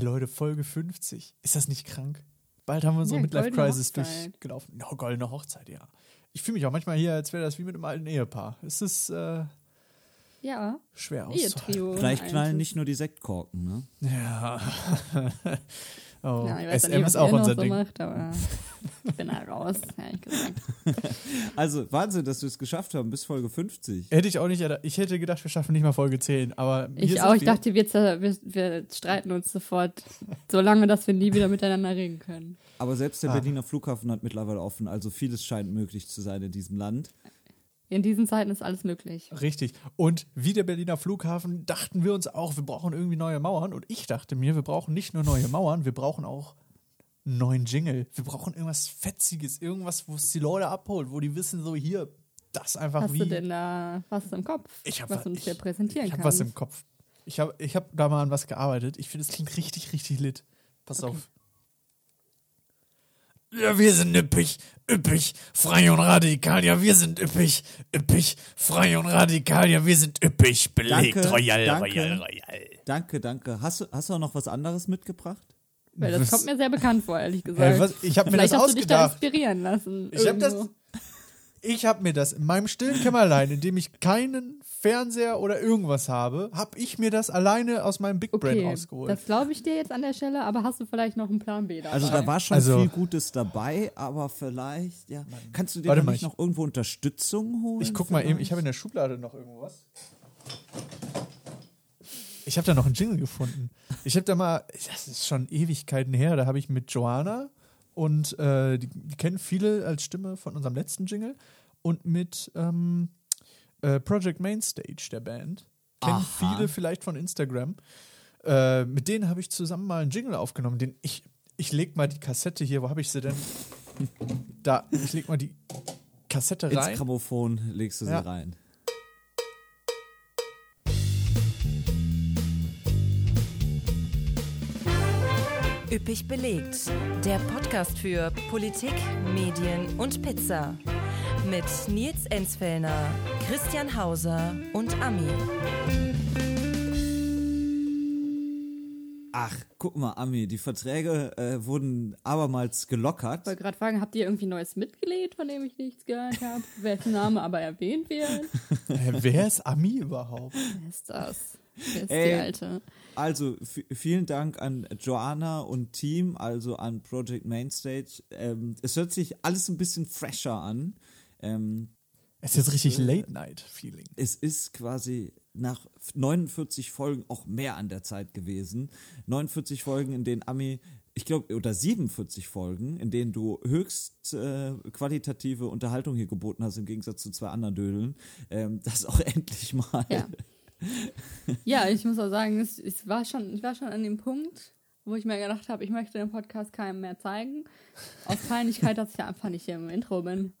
Ey Leute, Folge 50. Ist das nicht krank? Bald haben wir unsere Ja, Midlife Crisis Hochzeit. durchgelaufen. No, goldene Hochzeit, ja. Ich fühle mich auch manchmal hier, als wäre das wie mit einem alten Ehepaar. Es ist äh, Ja, schwer auszuhalten. Vielleicht knallen nicht nur die Sektkorken, ne? Ja. oh, Ja, ich weiß SM nicht, was ist auch unser so Ding. macht, aber ich bin da raus, ehrlich gesagt. Also, Wahnsinn, dass wir es geschafft haben bis Folge 50. Hätte ich auch nicht, ich hätte gedacht, wir schaffen nicht mal Folge 10, aber Ich auch, ich wir. dachte, wir, wir, wir streiten uns sofort so lange, dass wir nie wieder miteinander reden können. Aber selbst der Ah. Berliner Flughafen hat mittlerweile offen, also vieles scheint möglich zu sein in diesem Land. In diesen Zeiten ist alles möglich. Richtig. Und wie der Berliner Flughafen dachten wir uns auch, wir brauchen irgendwie neue Mauern. Und ich dachte mir, wir brauchen nicht nur neue Mauern, wir brauchen auch einen neuen Jingle. Wir brauchen irgendwas Fetziges, irgendwas, wo es die Leute abholt, wo die wissen, so hier, das einfach Hast wie. du denn da was im Kopf, Ich hab was wa- du uns ich- hier präsentieren ich habe kannst? was im Kopf. Ich habe ich hab da mal an was gearbeitet. Ich finde, es klingt richtig, richtig lit. Pass auf. Ja, wir sind üppig, üppig, frei und radikal. Ja, wir sind üppig, üppig, frei und radikal. Ja, wir sind üppig, belegt, Danke, royal, danke. royal, royal. Danke, danke. Hast du, hast du auch noch was anderes mitgebracht? Weil das Was- kommt mir sehr bekannt vor, ehrlich gesagt. Hey, was, ich habe mir das Vielleicht hast du dich da ausgedacht. inspirieren lassen. Ich habe das. Ich habe mir das in meinem stillen Kämmerlein, in dem ich keinen Fernseher oder irgendwas habe, habe ich mir das alleine aus meinem Big Brain Okay, rausgeholt. das glaube ich dir jetzt an der Stelle, aber hast du vielleicht noch einen Plan B dabei? Also da war schon Also- viel Gutes dabei, aber vielleicht, ja. Kannst du dir nicht ich- noch irgendwo Unterstützung holen? Ich guck mal eben, ich habe in der Schublade noch irgendwo was. Ich habe da noch einen Jingle gefunden. Ich habe da mal, das ist schon Ewigkeiten her, da habe ich mit Joanna und äh, die, die kennen viele als Stimme von unserem letzten Jingle und mit ähm, äh, Project Mainstage der Band. Kennen Aha. viele vielleicht von Instagram. Äh, mit denen habe ich zusammen mal einen Jingle aufgenommen. Den ich, ich leg mal die Kassette hier, wo habe ich sie denn? Da, ich leg mal die Kassette Ins rein. Grammophon legst du sie Ja. rein. Üppig belegt. Der Podcast für Politik, Medien und Pizza. Mit Nils Enzfellner, Christian Hauser und Ami. Ach, guck mal, Ami, die Verträge äh, wurden abermals gelockert. Ich wollte gerade fragen, habt ihr irgendwie neues Mitglied, von dem ich nichts gehört habe? Wessen Name aber erwähnt wird? Hä, wer ist Ami überhaupt? Wer ist das? Ist Ey. die Alte? Also vielen Dank an Joanna und Team, also an Project Mainstage. Ähm, es hört sich alles ein bisschen fresher an. Ähm, Es ist jetzt richtig Late-Night-Feeling. es ist quasi nach 49 Folgen auch mehr an der Zeit gewesen. 49 Folgen, in denen Ami, ich glaube, oder 47 Folgen, in denen du höchst äh, qualitative Unterhaltung hier geboten hast, im Gegensatz zu zwei anderen Dödeln. Ähm, das auch endlich mal. Ja. Ja, ich muss auch sagen, es, es war schon, ich war schon an dem Punkt, wo ich mir gedacht habe, ich möchte den Podcast keinem mehr zeigen. Aus Peinlichkeit, dass ich ja einfach nicht hier im Intro bin.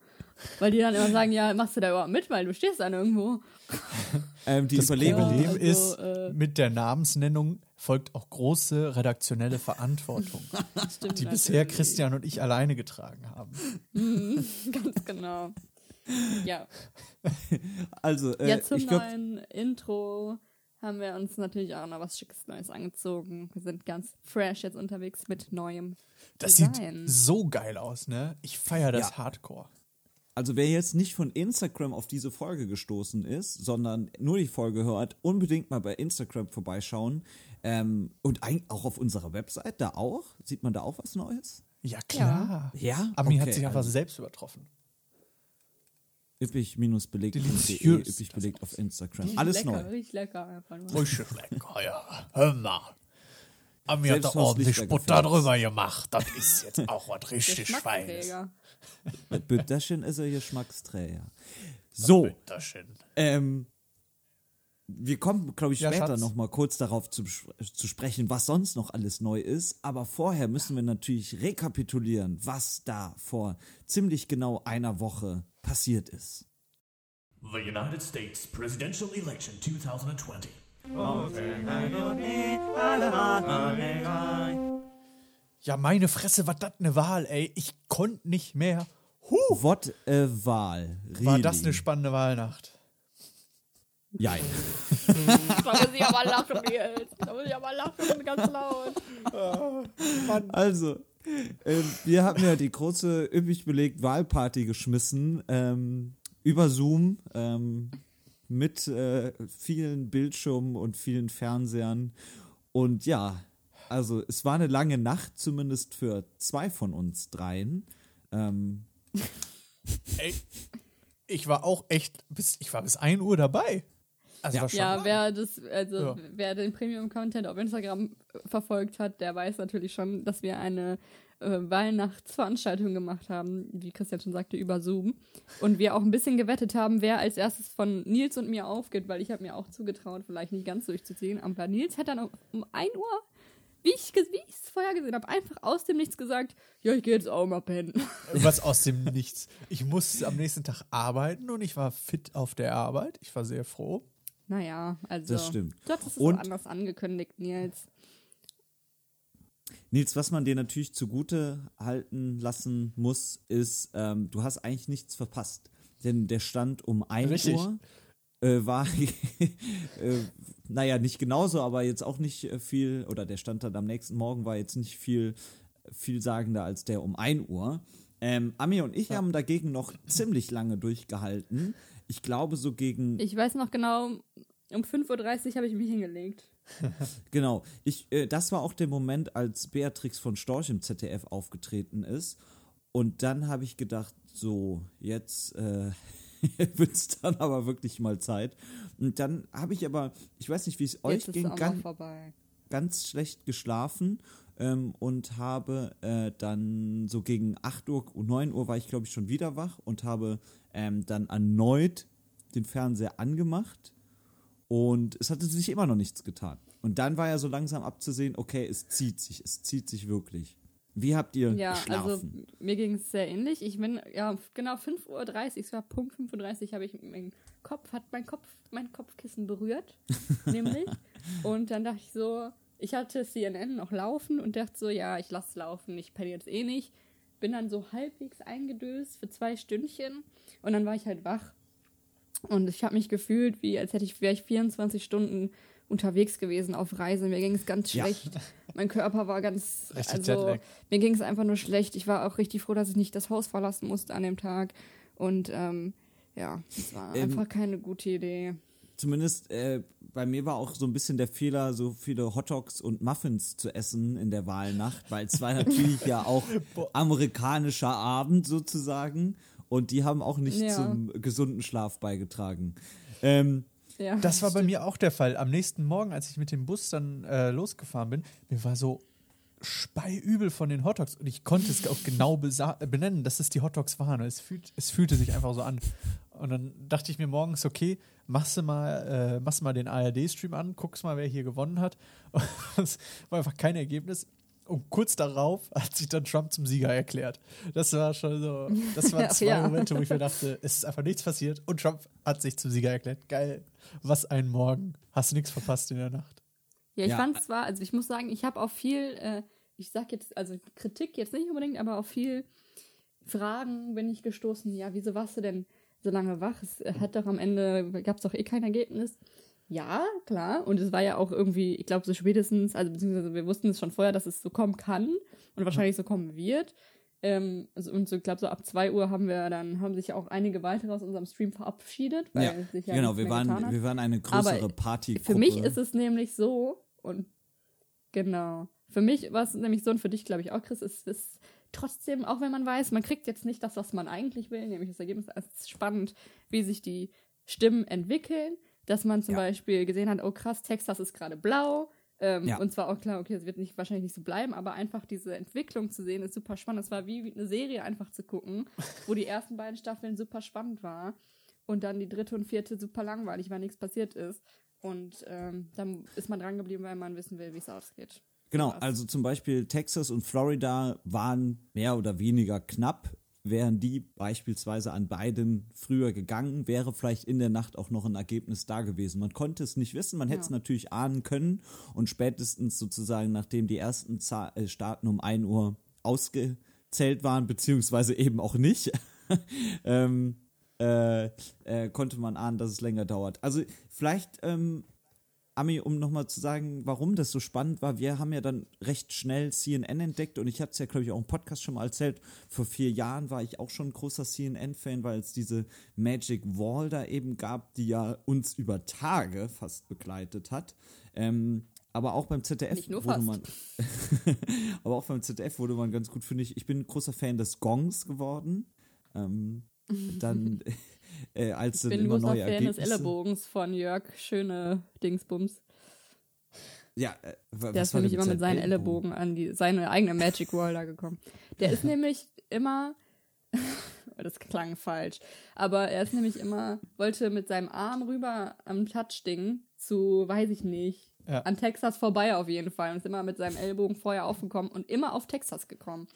Weil die dann immer sagen, ja, machst du da überhaupt mit, weil du stehst dann irgendwo. Ähm, die Das Problem also, ist, äh, mit der Namensnennung folgt auch große redaktionelle Verantwortung, Stimmt die bisher. Christian und ich alleine getragen haben. Mhm, ganz genau. Ja, also äh, jetzt zum ich glaube, neuen Intro haben wir uns natürlich auch noch was Schickes Neues angezogen. Wir sind ganz fresh jetzt unterwegs mit neuem Das Design. sieht so geil aus, ne? Ich feiere das Ja. Hardcore. Also wer jetzt nicht von Instagram auf diese Folge gestoßen ist, sondern nur die Folge hört, unbedingt mal bei Instagram vorbeischauen. Ähm, und eigentlich auch auf unserer Website, da auch. Sieht man da auch was Neues? Ja, klar. Ja? Hat Okay, sich einfach also selbst übertroffen. Üppig-belegt.de, Deliziös. üppig belegt auf Instagram. Riecht Alles lecker, neu. Riecht lecker einfach nur. Richtig lecker, ja. Hör mal. Ami hat da ordentlich Butter drüber gemacht. Das ist jetzt auch was richtig Feines. Bütterchen ist er Geschmacksträger. So, ähm, wir kommen, glaube ich, Ja, später Schatz. noch mal kurz darauf zu, zu sprechen, was sonst noch alles neu ist. Aber vorher müssen wir natürlich rekapitulieren, was da vor ziemlich genau einer Woche passiert ist. The United States presidential election 2020. Ja, meine Fresse, war das eine Wahl, ey. Ich konnte nicht mehr. Huh. What a Wahl. War das really. eine spannende Wahlnacht? Jein. da muss ich aber lachen jetzt. Da muss ich aber lachen, ganz laut. Also, ähm, wir haben ja die große, üppig belegt Wahlparty geschmissen ähm, über Zoom ähm, mit äh, vielen Bildschirmen und vielen Fernsehern. Und ja, also es war eine lange Nacht, zumindest für zwei von uns dreien. Ähm, Ey, ich war auch echt bis, ich war bis 1 Uhr dabei. Also Ja. Ja, wer das, also Ja. wer den Premium-Content auf Instagram verfolgt hat, der weiß natürlich schon, dass wir eine äh, Weihnachtsveranstaltung gemacht haben, wie Christian schon sagte, über Zoom. Und wir auch ein bisschen gewettet haben, wer als erstes von Nils und mir aufgeht, weil ich habe mir auch zugetraut, vielleicht nicht ganz durchzuziehen. Aber Nils hat dann um, um 1 Uhr, wie ich ge- wie ich es vorher gesehen habe, einfach aus dem Nichts gesagt, ja, ich gehe jetzt auch mal pennen. Was aus dem Nichts. Ich musste am nächsten Tag arbeiten und ich war fit auf der Arbeit. Ich war sehr froh. Naja, also. Das stimmt. Du hattest es Und- auch anders angekündigt, Nils. Nils, was man dir natürlich zugute halten lassen muss, ist, ähm, du hast eigentlich nichts verpasst. Denn der Stand um 1 Richtig. Uhr äh, war, äh, naja, nicht genauso, aber jetzt auch nicht äh, viel, oder der Stand dann am nächsten Morgen war jetzt nicht viel vielsagender als der um 1 Uhr. Ähm, Ami und ich haben dagegen noch ziemlich lange durchgehalten. Ich glaube, so gegen Ich weiß noch genau, um 5.30 Uhr habe ich mich hingelegt. Genau. Ich, äh, das war auch der Moment, als Beatrix von Storch im ZDF aufgetreten ist. Und dann habe ich gedacht, so, jetzt äh, wird es dann aber wirklich mal Zeit. Und dann habe ich aber, ich weiß nicht, wie es euch ging, ganz, ganz schlecht geschlafen ähm, und habe äh, dann so gegen 8 Uhr, 9 Uhr war ich glaube ich schon wieder wach und habe ähm, dann erneut den Fernseher angemacht und es hatte sich immer noch nichts getan. Und dann war ja so langsam abzusehen, okay, es zieht sich, es zieht sich wirklich. Wie habt ihr Ja, also geschlafen? mir ging es sehr ähnlich. Ich bin, ja, genau 5.30 Uhr, es war Punkt 5.30 Uhr, habe ich meinen Kopf, hat mein Kopf, mein Kopfkissen berührt, nämlich. Und dann dachte ich so, ich hatte CNN noch laufen und dachte so, ja, ich lasse laufen, ich penne jetzt eh nicht. Bin dann so halbwegs eingedöst für zwei Stündchen und dann war ich halt wach. Und ich habe mich gefühlt, wie als hätte ich, wäre ich 24 Stunden unterwegs gewesen auf Reise. Mir ging es ganz Ja. schlecht. Mein Körper war ganz, Richtig also Jetlag. mir ging es einfach nur schlecht. Ich war auch richtig froh, dass ich nicht das Haus verlassen musste an dem Tag. Und ähm, ja, es war Ähm, einfach keine gute Idee. Zumindest äh, bei mir war auch so ein bisschen der Fehler, so viele Hotdogs und Muffins zu essen in der Wahlnacht, weil es war natürlich ja auch amerikanischer Abend sozusagen und die haben auch nicht Ja. zum gesunden Schlaf beigetragen. Ähm, Ja, Das war bei mir auch der Fall. Am nächsten Morgen, als ich mit dem Bus dann äh, losgefahren bin, mir war so speiübel von den Hotdogs und ich konnte es auch genau benennen, dass es die Hotdogs waren. Es, fühlt, es fühlte sich einfach so an. Und dann dachte ich mir morgens, okay, machst du mal, äh, machst du mal den ARD-Stream an, guckst mal, wer hier gewonnen hat. Und es war einfach kein Ergebnis. Und kurz darauf hat sich dann Trump zum Sieger erklärt. Das war schon so, das waren zwei ja. Momente, wo ich mir dachte, es ist einfach nichts passiert und Trump hat sich zum Sieger erklärt. Geil. Was ein Morgen. Hast du nichts verpasst in der Nacht? Ja, ich Ja. fand zwar, also ich muss sagen, ich habe auf viel, äh, ich sag jetzt, also Kritik jetzt nicht unbedingt, aber auf viel Fragen bin ich gestoßen. Ja, wieso warst du denn so lange wach? Es hat doch am Ende, gab es doch eh kein Ergebnis. Ja, klar. Und es war ja auch irgendwie, ich glaube, so spätestens, also beziehungsweise wir wussten es schon vorher, dass es so kommen kann und wahrscheinlich so kommen wird. Ähm, also, und so, ich glaube, so ab 2 Uhr haben wir dann, haben sich auch einige weitere aus unserem Stream verabschiedet, weil ja, sich ja genau, wir waren, wir waren eine größere Aber Party. Für mich ist es nämlich so, und genau, für mich war es nämlich so, und für dich glaube ich auch, Chris, ist es trotzdem, auch wenn man weiß, man kriegt jetzt nicht das, was man eigentlich will, nämlich das Ergebnis, es ist spannend, wie sich die Stimmen entwickeln, dass man zum Ja. Beispiel gesehen hat, oh krass, Texas ist gerade blau, ähm, Ja. und zwar auch klar, okay, es wird nicht, wahrscheinlich nicht so bleiben, aber einfach diese Entwicklung zu sehen, ist super spannend. Es war wie, wie eine Serie einfach zu gucken, wo die ersten beiden Staffeln super spannend war und dann die dritte und vierte super langweilig, weil nichts passiert ist. Und ähm, dann ist man dran geblieben, weil man wissen will, wie es ausgeht. Genau, also zum Beispiel Texas und Florida waren mehr oder weniger knapp. Wären die beispielsweise an beiden früher gegangen, wäre vielleicht in der Nacht auch noch ein Ergebnis da gewesen. Man konnte es nicht wissen, man hätte es Ja. natürlich ahnen können und spätestens sozusagen, nachdem die ersten äh, Staaten um 1 Uhr ausgezählt waren, beziehungsweise eben auch nicht, ähm, äh, äh, konnte man ahnen, dass es länger dauert. Also vielleicht ähm, Ami, um nochmal zu sagen, warum das so spannend war, wir haben ja dann recht schnell CNN entdeckt und ich hatte es ja, glaube ich, auch im Podcast schon mal erzählt. Vor vier Jahren war ich auch schon ein großer CNN-Fan, weil es diese Magic Wall da eben gab, die ja uns über Tage fast begleitet hat. Ähm, aber auch beim ZDF wurde fast. man, aber auch beim ZDF wurde man ganz gut, finde ich. Ich bin ein großer Fan des Gongs geworden. Ähm, dann, äh, als Ich dann bin immer großer neue Fan des Ergebnisse. Ellenbogens von Jörg Schöne Dingsbums. Ja, äh, wa- Der was ist nämlich immer mit seinen Ellenbogen an die, seine eigene Magic Wall da gekommen. Der ist nämlich immer, das klang falsch, aber er ist nämlich immer, wollte mit seinem Arm rüber am Touch-Ding zu, weiß ich nicht, Ja. an Texas vorbei auf jeden Fall und ist immer mit seinem Ellbogen vorher aufgekommen und immer auf Texas gekommen.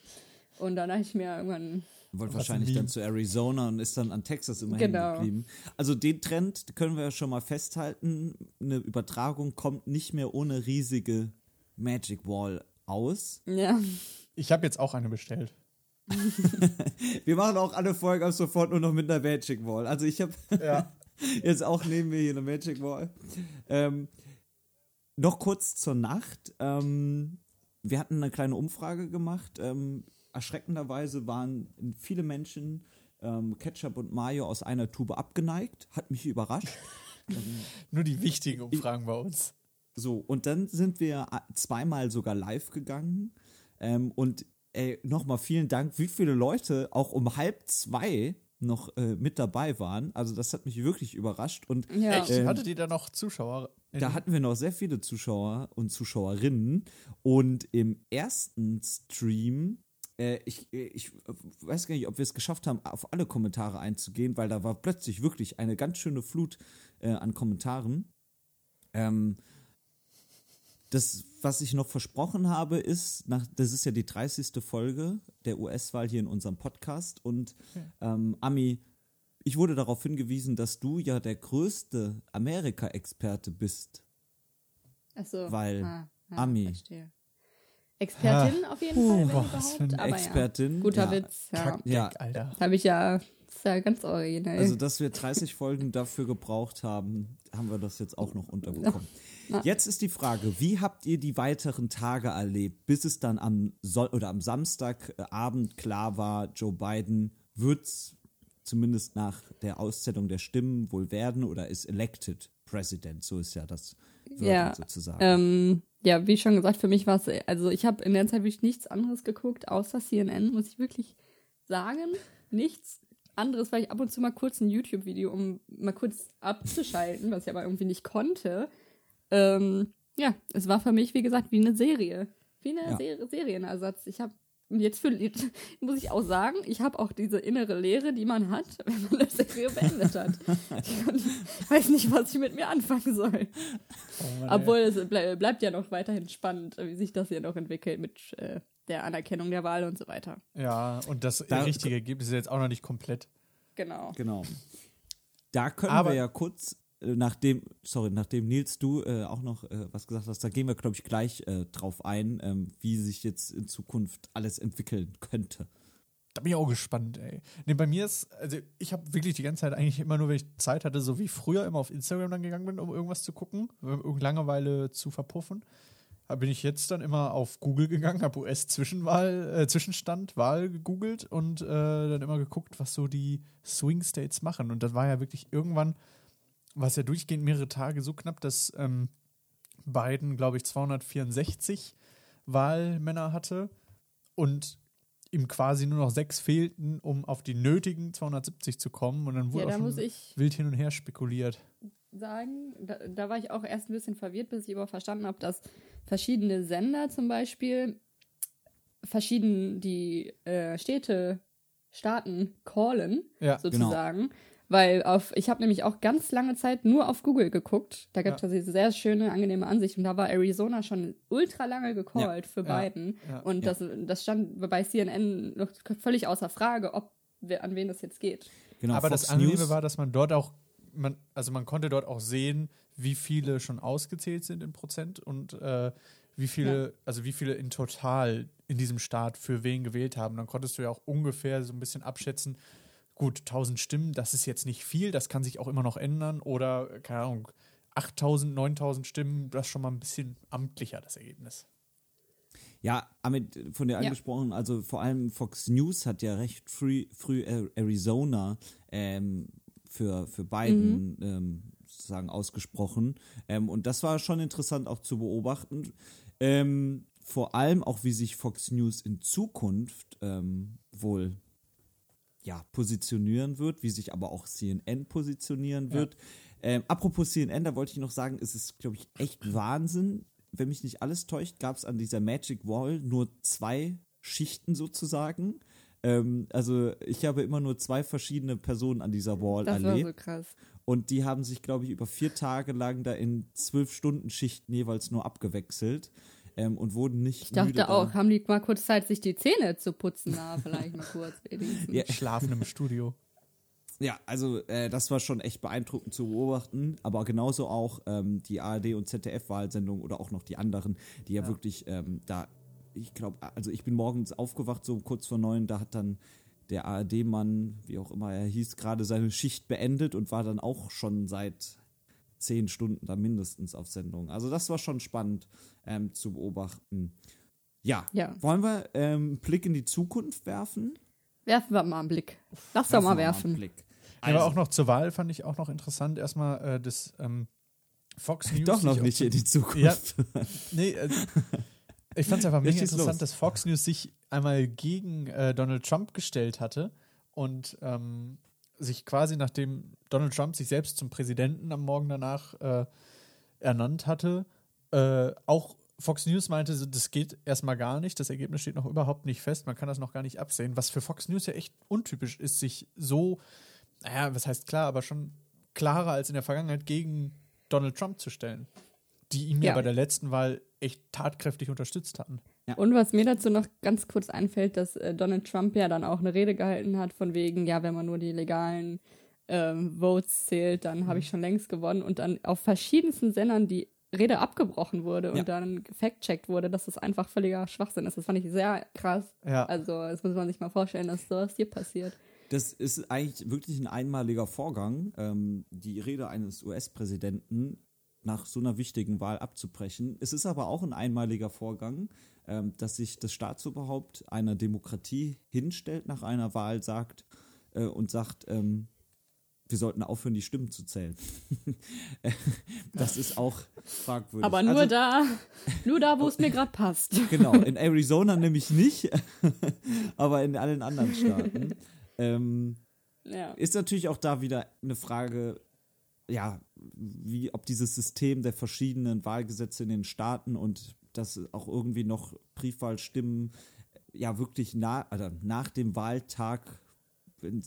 Und dann dachte ich mir irgendwann, Wollte wahrscheinlich ein dann zu Arizona und ist dann an Texas immer hängen Genau. geblieben. Also den Trend können wir ja schon mal festhalten. Eine Übertragung kommt nicht mehr ohne riesige Magic Wall aus. ja, Ich habe jetzt auch eine bestellt. Wir machen auch alle Folgen ab sofort nur noch mit einer Magic Wall. Also ich habe Ja. jetzt auch neben mir hier eine Magic Wall. Ähm, noch kurz zur Nacht. Ähm, wir hatten eine kleine Umfrage gemacht. Ähm, erschreckenderweise waren viele Menschen ähm, Ketchup und Mayo aus einer Tube abgeneigt. Hat mich überrascht. Nur die wichtigen Umfragen bei uns. So, und dann sind wir äh, zweimal sogar live gegangen. Ähm, und ey, nochmal vielen Dank, wie viele Leute auch um halb zwei noch äh, mit dabei waren. Also das hat mich wirklich überrascht. Und ja. Echt? Ähm, Hattet ihr da noch Zuschauer? da hatten wir noch sehr viele Zuschauer und Zuschauerinnen. Und im ersten Stream, äh, ich, äh, ich weiß gar nicht, ob wir es geschafft haben, auf alle Kommentare einzugehen, weil da war plötzlich wirklich eine ganz schöne Flut äh, an Kommentaren. Ähm, das, was ich noch versprochen habe, ist, nach, das ist ja die 30. Folge der US-Wahl hier in unserem Podcast. Und ähm, Ami, ich wurde darauf hingewiesen, dass du ja der größte Amerika-Experte bist. Achso. weil ah, ah, Ami. Verstehe. Expertin auf jeden Puh, Fall, boah, was für überhaupt. ein Aber Expertin. Ja. Guter ja. Witz, ja. Kackdeck, Ja. Alter. Habe ich ja, ist ja ganz originell. Also, dass wir 30 Folgen dafür gebraucht haben, haben wir das jetzt auch noch unterbekommen. Jetzt ist die Frage, wie habt ihr die weiteren Tage erlebt, bis es dann am Son oder am Samstagabend klar war, Joe Biden wird's zumindest nach der Auszählung der Stimmen wohl werden oder ist elected President, so ist ja das Ja, sozusagen. Ähm, ja, wie schon gesagt, für mich war es, also ich habe in der Zeit wirklich nichts anderes geguckt, außer CNN, muss ich wirklich sagen. Nichts anderes, weil ich ab und zu mal kurz ein YouTube-Video, um mal kurz abzuschalten, was ich aber irgendwie nicht konnte. Ähm, ja, es war für mich, wie gesagt, wie eine Serie. Wie eine Ja. Ser Serienersatz. Ich habe jetzt für, jetzt muss ich auch sagen, ich habe auch diese innere Leere, die man hat, wenn man eine Serie beendet hat. Ich weiß nicht, was ich mit mir anfangen soll. Oh Mann, Obwohl es ble bleibt ja noch weiterhin spannend, wie sich das hier noch entwickelt mit äh, der Anerkennung der Wahl und so weiter. Ja, und das Da- richtige Ergebnis ist jetzt auch noch nicht komplett. Genau. Genau. Da können Aber- wir ja kurz, nachdem, sorry, nachdem Nils, du äh, auch noch äh, was gesagt hast, da gehen wir, glaube ich, gleich äh, drauf ein, ähm, wie sich jetzt in Zukunft alles entwickeln könnte. Da bin ich auch gespannt, ey. Nee, bei mir ist, also ich habe wirklich die ganze Zeit eigentlich immer nur, wenn ich Zeit hatte, so wie früher immer auf Instagram dann gegangen bin, um irgendwas zu gucken, um irgendeine Langeweile zu verpuffen. Bin ich jetzt dann immer auf Google gegangen, habe US-Zwischenwahl, äh, Zwischenstand, Wahl gegoogelt und äh, dann immer geguckt, was so die Swing States machen. Und das war ja wirklich irgendwann, war es ja durchgehend mehrere Tage so knapp, dass ähm, Biden, glaube ich, 264 Wahlmänner hatte und ihm quasi nur noch sechs fehlten, um auf die nötigen 270 zu kommen. Und dann wurde Ja, da auch wild hin und her spekuliert. sagen, da, da war ich auch erst ein bisschen verwirrt, bis ich aber verstanden habe, dass verschiedene Sender zum Beispiel verschieden die äh, Städte, Staaten callen, Ja, sozusagen. Weil auf, ich habe nämlich auch ganz lange Zeit nur auf Google geguckt. Da gab es Ja. diese sehr schöne, angenehme Ansicht. Und da war Arizona schon ultra lange gecallt für Ja. Biden. Ja. Und Ja. das, das stand bei CNN noch völlig außer Frage, ob wer, an wen das jetzt geht. Genau, Aber Fox das Angenehme News, war, dass man dort auch, man, also man konnte dort auch sehen, wie viele schon ausgezählt sind in Prozent und äh, wie viele, also wie viele in total in diesem Staat für wen gewählt haben. Dann konntest du ja auch ungefähr so ein bisschen abschätzen, gut, 1000 Stimmen, das ist jetzt nicht viel, das kann sich auch immer noch ändern oder, keine Ahnung, 8000, 9000 Stimmen, das ist schon mal ein bisschen amtlicher, das Ergebnis. Ja, Amit, von dir Ja. angesprochen, also vor allem Fox News hat ja recht früh, früh Ar- Arizona ähm, für, für Biden ähm, sozusagen ausgesprochen. Ähm, und das war schon interessant auch zu beobachten. Ähm, vor allem auch, wie sich Fox News in Zukunft ähm, wohl ja, positionieren wird, wie sich aber auch CNN positionieren wird. Ähm, apropos CNN, da wollte ich noch sagen, es ist, glaube ich, echt Wahnsinn. Wenn mich nicht alles täuscht, gab es an dieser Magic Wall nur zwei Schichten sozusagen. Ähm, also ich habe immer nur zwei verschiedene Personen an dieser Wall Das war erlebt. so krass. Und die haben sich, glaube ich, über vier Tage lang da in zwölf Stunden Schichten jeweils nur abgewechselt ähm, und wurden nicht Ich dachte müde auch, da. haben die mal kurz Zeit, sich die Zähne zu putzen? Na, vielleicht mal kurz wenigstens. Ja. Schlafen im Studio. Ja, also äh, das war schon echt beeindruckend zu beobachten, aber genauso auch ähm, die ARD und ZDF-Wahlsendung oder auch noch die anderen, die ja, wirklich ähm, da, ich glaube, also ich bin morgens aufgewacht, so kurz vor neun, da hat dann der ARD-Mann, wie auch immer er hieß, gerade seine Schicht beendet und war dann auch schon seit zehn Stunden da mindestens auf Sendung. Also das war schon spannend ähm, zu beobachten. Ja, Ja. wollen wir ähm, einen Blick in die Zukunft werfen? Werfen wir mal einen Blick. Lass doch mal werfen. Blick. Ja, aber auch noch zur Wahl fand ich auch noch interessant. Erstmal äh, das ähm, Fox News. Doch noch sich nicht in die Zukunft. Ja, nee, äh, ich fand es einfach mega interessant, los. dass Fox News sich einmal gegen äh, Donald Trump gestellt hatte und ähm, sich quasi, nachdem Donald Trump sich selbst zum Präsidenten am Morgen danach äh, ernannt hatte, äh, auch Fox News meinte, das geht erstmal gar nicht, das Ergebnis steht noch überhaupt nicht fest, man kann das noch gar nicht absehen, was für Fox News ja echt untypisch ist, sich so, naja, was heißt klar, aber schon klarer als in der Vergangenheit gegen Donald Trump zu stellen, die ihn ja Ja. bei der letzten Wahl echt tatkräftig unterstützt hatten. Und was mir dazu noch ganz kurz einfällt, dass äh, Donald Trump ja dann auch eine Rede gehalten hat, von wegen, ja, wenn man nur die legalen ähm, Votes zählt, dann Mhm. habe ich schon längst gewonnen. Und dann auf verschiedensten Sendern die Rede abgebrochen wurde und Ja. dann gefact-checkt wurde, dass das einfach völliger Schwachsinn ist. Das fand ich sehr krass. Ja. Also, das muss man sich mal vorstellen, dass sowas hier passiert. Das ist eigentlich wirklich ein einmaliger Vorgang, ähm, die Rede eines US-Präsidenten nach so einer wichtigen Wahl abzubrechen. Es ist aber auch ein einmaliger Vorgang, ähm, dass sich das Staatsoberhaupt einer Demokratie hinstellt nach einer Wahl, sagt äh, und sagt, ähm, wir sollten aufhören, die Stimmen zu zählen. das ist auch fragwürdig. Aber nur Also- da, nur da, wo es mir gerade passt. Genau, in Arizona nämlich nicht, aber in allen anderen Staaten. Ähm, Ja. ist natürlich auch da wieder eine Frage, ja, wie, ob dieses System der verschiedenen Wahlgesetze in den Staaten und dass auch irgendwie noch Briefwahlstimmen ja wirklich na, also nach dem Wahltag, wenn-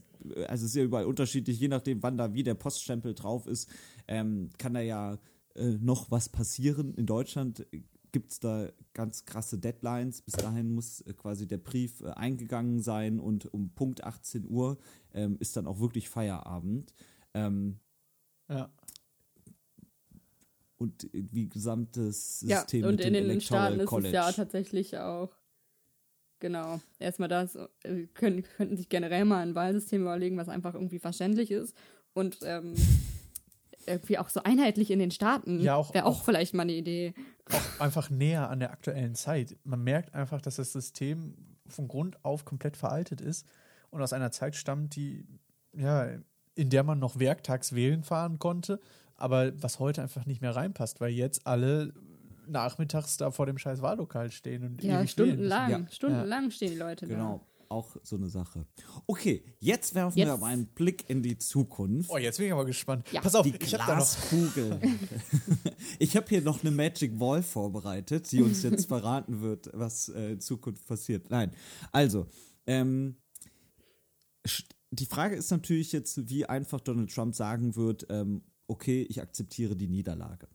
also es ist ja überall unterschiedlich, je nachdem, wann da wie der Poststempel drauf ist, ähm, kann da ja äh, noch was passieren. In Deutschland gibt es da ganz krasse Deadlines. Bis dahin muss äh, quasi der Brief äh, eingegangen sein und um Punkt 18 Uhr ähm, ist dann auch wirklich Feierabend. Ähm, Ja. Und wie gesamtes Ja, System und mit in dem den Electoral Staaten ist College. es ja tatsächlich auch. Genau. Erstmal das, äh, können, könnten sich generell mal ein Wahlsystem überlegen, was einfach irgendwie verständlich ist und ähm, irgendwie auch so einheitlich in den Staaten. Ja, auch- Wäre auch, auch- vielleicht mal eine Idee. auch einfach näher an der aktuellen Zeit. Man merkt einfach, dass das System von Grund auf komplett veraltet ist und aus einer Zeit stammt, die, ja, in der man noch werktags wählen fahren konnte, aber was heute einfach nicht mehr reinpasst, weil jetzt alle nachmittags da vor dem scheiß Wahllokal stehen und Ja, stundenlang. Ja. Stundenlang stehen die Leute Genau, auch so eine Sache. Okay, jetzt werfen wir Jetzt- aber einen Blick in die Zukunft. Oh, jetzt bin ich aber gespannt. Ja. Pass auf, die ich da. Glaskugel. ich habe hier noch eine Magic Wall vorbereitet, die uns jetzt verraten wird, was äh, in Zukunft passiert. Nein, also, ähm, die Frage ist natürlich jetzt, wie einfach Donald Trump sagen wird, ähm, okay, ich akzeptiere die Niederlage.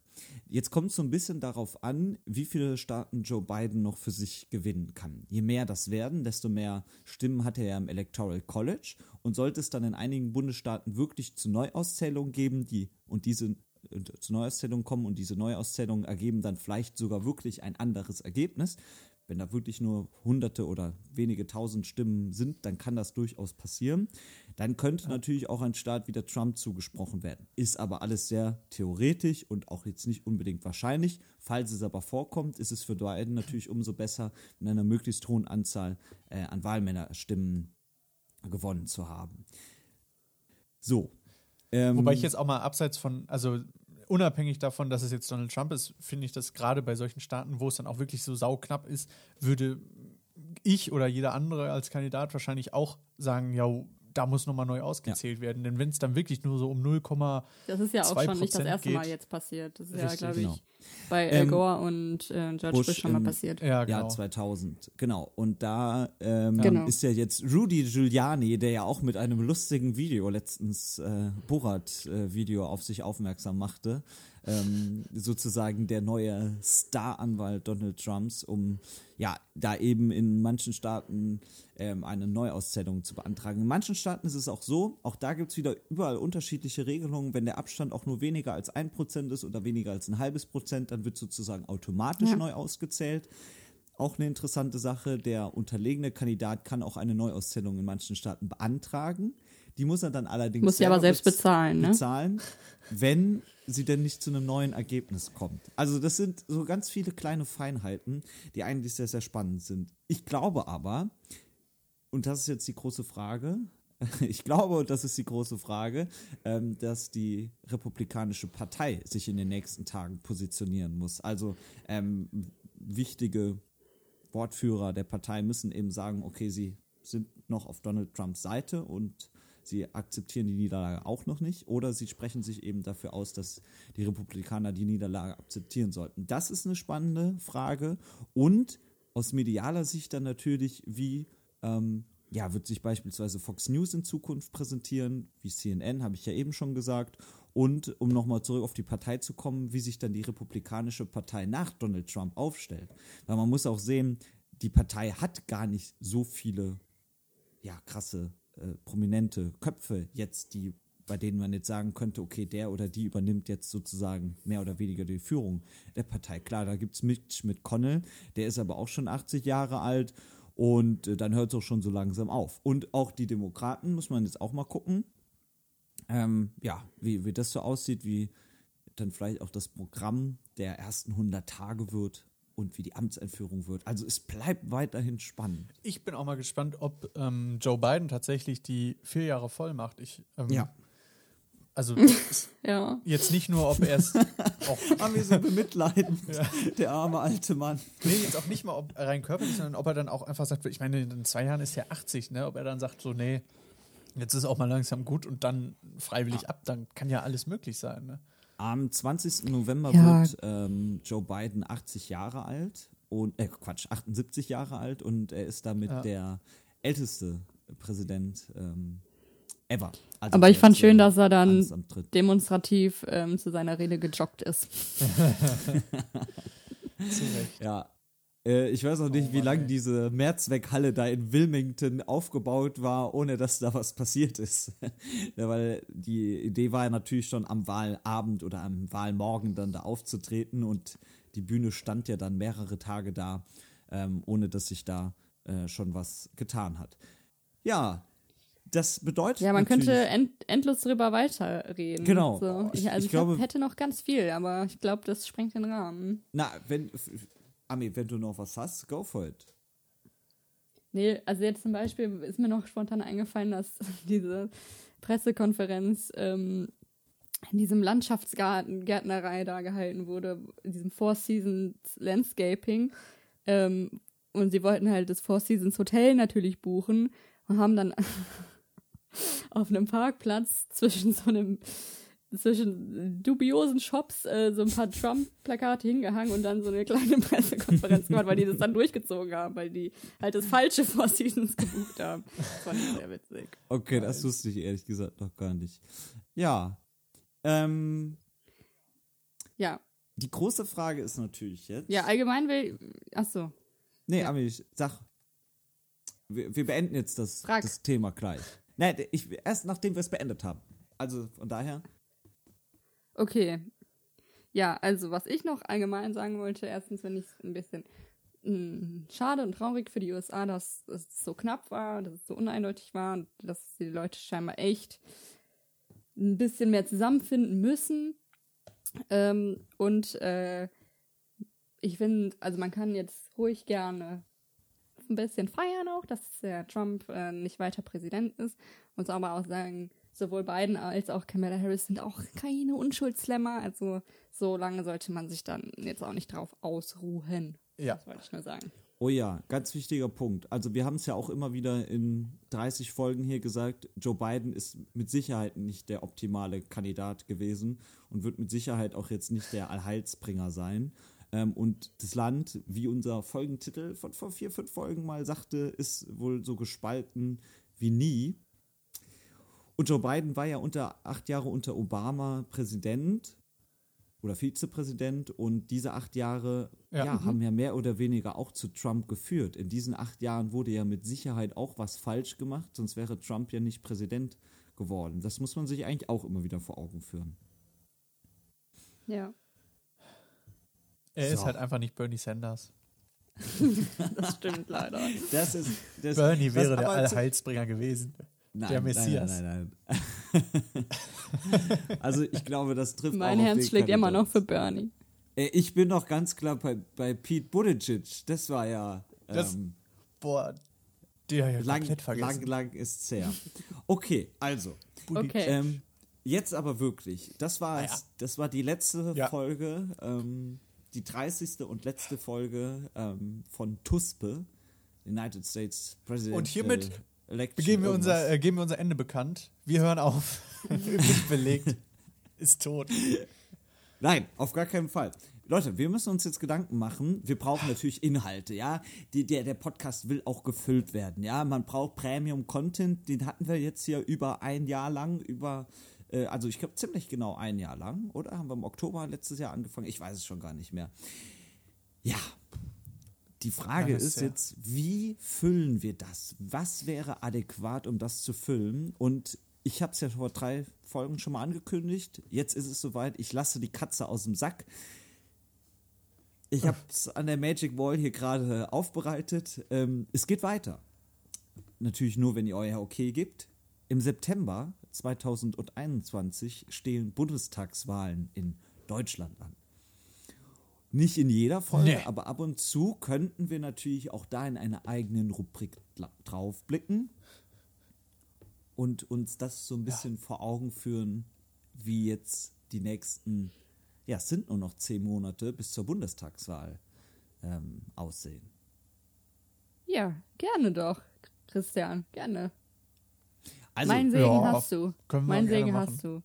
Jetzt kommt es so ein bisschen darauf an, wie viele Staaten Joe Biden noch für sich gewinnen kann. Je mehr das werden, desto mehr Stimmen hat er ja im Electoral College. Und sollte es dann in einigen Bundesstaaten wirklich zu Neuauszählungen geben, die und diese äh, zu Neuauszählungen kommen und diese Neuauszählungen ergeben dann vielleicht sogar wirklich ein anderes Ergebnis, wenn da wirklich nur hunderte oder wenige tausend Stimmen sind, dann kann das durchaus passieren. Dann könnte natürlich auch ein Staat wie der Trump zugesprochen werden. Ist aber alles sehr theoretisch und auch jetzt nicht unbedingt wahrscheinlich. Falls es aber vorkommt, ist es für Biden natürlich umso besser, mit einer möglichst hohen Anzahl äh, an Wahlmännerstimmen gewonnen zu haben. So. Ähm, Wobei ich jetzt auch mal abseits von, also unabhängig davon, dass es jetzt Donald Trump ist, finde ich, dass gerade bei solchen Staaten, wo es dann auch wirklich so sauknapp ist, würde ich oder jeder andere als Kandidat wahrscheinlich auch sagen, ja, da muss nochmal neu ausgezählt werden. Denn wenn es dann wirklich nur so um 0, Das ist ja auch schon nicht das 2% erste Mal geht. jetzt passiert. Das ist ja, Richtig, glaube ich, genau. bei Al Ähm, Gore und äh, George Bush, Bush schon mal im- passiert. ja, genau. Jahr 2000, genau. Und da ähm, Genau. ist ja jetzt Rudy Giuliani, der ja auch mit einem lustigen Video letztens äh, Borat-Video auf sich aufmerksam machte, ähm, sozusagen der neue Staranwalt Donald Trumps, um ja da eben in manchen Staaten ähm, eine Neuauszählung zu beantragen. In manchen Staaten ist es auch so, auch da gibt es wieder überall unterschiedliche Regelungen. Wenn der Abstand auch nur weniger als ein Prozent ist oder weniger als ein halbes Prozent, dann wird sozusagen automatisch Ja. neu ausgezählt. Auch eine interessante Sache, der unterlegene Kandidat kann auch eine Neuauszählung in manchen Staaten beantragen. Die muss er dann allerdings Muss sie aber selbst bez- bezahlen, ne? bezahlen, wenn sie denn nicht zu einem neuen Ergebnis kommt. Also das sind so ganz viele kleine Feinheiten, die eigentlich sehr, sehr spannend sind. Ich glaube aber, und das ist jetzt die große Frage, ich glaube, und das ist die große Frage, ähm, dass die Republikanische Partei sich in den nächsten Tagen positionieren muss. Also ähm, wichtige Wortführer der Partei müssen eben sagen, okay, sie sind noch auf Donald Trumps Seite und sie akzeptieren die Niederlage auch noch nicht oder sie sprechen sich eben dafür aus, dass die Republikaner die Niederlage akzeptieren sollten. Das ist eine spannende Frage und aus medialer Sicht dann natürlich, wie ähm, ja, wird sich beispielsweise Fox News in Zukunft präsentieren, wie CNN, habe ich ja eben schon gesagt. Und um nochmal zurück auf die Partei zu kommen, wie sich dann die Republikanische Partei nach Donald Trump aufstellt. Weil man muss auch sehen, die Partei hat gar nicht so viele ja, krasse, äh, prominente Köpfe jetzt, die, bei denen man jetzt sagen könnte, okay, der oder die übernimmt jetzt sozusagen mehr oder weniger die Führung der Partei. Klar, da gibt es Mitch McConnell, der ist aber auch schon 80 Jahre alt und äh, dann hört es auch schon so langsam auf. Und auch die Demokraten muss man jetzt auch mal gucken, ähm, ja, wie, wie das so aussieht, wie dann vielleicht auch das Programm der ersten 100 Tage wird und wie die Amtseinführung wird. Also es bleibt weiterhin spannend. Ich bin auch mal gespannt, ob ähm, Joe Biden tatsächlich die vier Jahre voll macht. Ich, ähm, Ja. Also Ja. jetzt nicht nur, ob er es auch Haben wir so bemitleidend, der arme alte Mann. Nee, jetzt auch nicht mal ob rein körperlich, sondern ob er dann auch einfach sagt, ich meine, in zwei Jahren ist er 80, ne? Ob er dann sagt, so, nee, jetzt ist auch mal langsam gut und dann freiwillig ab, dann kann ja alles möglich sein, ne? Am 20. November Ja. wird ähm, Joe Biden 80 Jahre alt und äh, Quatsch, 78 Jahre alt und er ist damit Ja. der älteste Präsident ähm, ever. Also Aber ich fand schön, dass er dann demonstrativ ähm, zu seiner Rede gejoggt ist. Zu Recht. Ja. Äh, ich weiß auch nicht, Oh wie lange diese Mehrzweckhalle da in Wilmington aufgebaut war, ohne dass da was passiert ist. ja, weil die Idee war ja natürlich schon am Wahlabend oder am Wahlmorgen dann da aufzutreten und die Bühne stand ja dann mehrere Tage da, ähm, ohne dass sich da äh, schon was getan hat. Ja, das bedeutet. Ja, man könnte end endlos drüber weiterreden. Genau. So. Ich- also ich ich, glaub, glaube- hätte noch ganz viel, aber ich glaube, das sprengt den Rahmen. Na, wenn. Ami, wenn du noch was hast, go for it. Nee, also jetzt zum Beispiel ist mir noch spontan eingefallen, dass diese Pressekonferenz ähm, in diesem Landschaftsgarten, Gärtnerei da gehalten wurde, in diesem Four Seasons Landscaping. Ähm, und sie wollten halt das Four Seasons Hotel natürlich buchen und haben dann auf einem Parkplatz zwischen so einem zwischen dubiosen Shops äh, so ein paar Trump-Plakate hingehangen und dann so eine kleine Pressekonferenz gemacht, weil die das dann durchgezogen haben, weil die halt das falsche Four Seasons gebucht haben. Das fand ich sehr witzig. Okay, das wusste ich ehrlich gesagt noch gar nicht. Ja. Ähm, Ja, die große Frage ist natürlich jetzt. ja, allgemein will. Achso. Nee, ja. Ami, ich sag. Wir, wir beenden jetzt das, Frag. das Thema gleich. Nein, ich, erst nachdem wir es beendet haben. Also von daher. Okay. Ja, also was ich noch allgemein sagen wollte, erstens, wenn ich es ein bisschen mh, schade und traurig für die USA, dass es so knapp war, dass es so uneindeutig war und dass die Leute scheinbar echt ein bisschen mehr zusammenfinden müssen. Ähm, und äh, ich finde, also man kann jetzt ruhig gerne ein bisschen feiern auch, dass der Trump äh, nicht weiter Präsident ist. Muss aber auch sagen, sowohl Biden als auch Kamala Harris sind auch keine Unschuldsslammer. Also so lange sollte man sich dann jetzt auch nicht drauf ausruhen. Ja. Das wollte ich nur sagen. Oh ja, ganz wichtiger Punkt. Also wir haben es ja auch immer wieder in 30 Folgen hier gesagt, Joe Biden ist mit Sicherheit nicht der optimale Kandidat gewesen und wird mit Sicherheit auch jetzt nicht der Allheilsbringer sein. Ähm, und das Land, wie unser Folgentitel von vor vier, fünf Folgen mal sagte, ist wohl so gespalten wie nie. Und Joe Biden war ja unter acht Jahre unter Obama Präsident oder Vizepräsident und diese acht Jahre Ja. ja, haben ja mehr oder weniger auch zu Trump geführt. In diesen acht Jahren wurde ja mit Sicherheit auch was falsch gemacht, sonst wäre Trump ja nicht Präsident geworden. Das muss man sich eigentlich auch immer wieder vor Augen führen. Ja, Er ist So. halt einfach nicht Bernie Sanders. das stimmt leider. Das ist das, Bernie das wäre der Allheilsbringer gewesen. Nein, der Messias. Nein, nein, nein, nein. also ich glaube, das trifft Mein auch Herz schlägt immer noch für Bernie. Äh, Ich bin noch ganz klar bei, bei Pete Buttigieg. Das war ja Das- ähm, Boah, die habe ich lang, komplett vergessen. lang, lang ist's her. Okay, also. Okay. Ähm, jetzt aber wirklich. Das war, Ah ja. das war die letzte Ja. Folge, ähm, die 30. und letzte Folge ähm, von TUSPE, United States President. Und hiermit Election Geben wir, irgendwas. unser, äh, geben wir unser Ende bekannt. Wir hören auf. Belegt. Ist tot. Nein, auf gar keinen Fall. Leute, wir müssen uns jetzt Gedanken machen. Wir brauchen natürlich Inhalte, ja. Die, der, der Podcast will auch gefüllt werden, ja. Man braucht Premium-Content. Den hatten wir jetzt hier über ein Jahr lang, über, äh, also ich glaube ziemlich genau ein Jahr lang, oder? Haben wir im Oktober letztes Jahr angefangen? Ich weiß es schon gar nicht mehr. Ja. Die Frage Langes ist her. jetzt, wie füllen wir das? Was wäre adäquat, um das zu füllen? Und ich habe es ja vor drei Folgen schon mal angekündigt. Jetzt ist es soweit. Ich lasse die Katze aus dem Sack. Ich habe es an der Magic Wall hier gerade aufbereitet. Ähm, es geht weiter. Natürlich nur, wenn ihr euer Okay gibt. Im September 2021 stehen Bundestagswahlen in Deutschland an. Nicht in jeder Folge, Nee. aber ab und zu könnten wir natürlich auch da in einer eigenen Rubrik draufblicken und uns das so ein bisschen vor Augen führen, wie jetzt die nächsten, ja, es sind nur noch zehn Monate bis zur Bundestagswahl ähm, aussehen. Ja, gerne doch, Christian, gerne. Also, mein Segen ja, hast du. Mein Segen machen. hast du.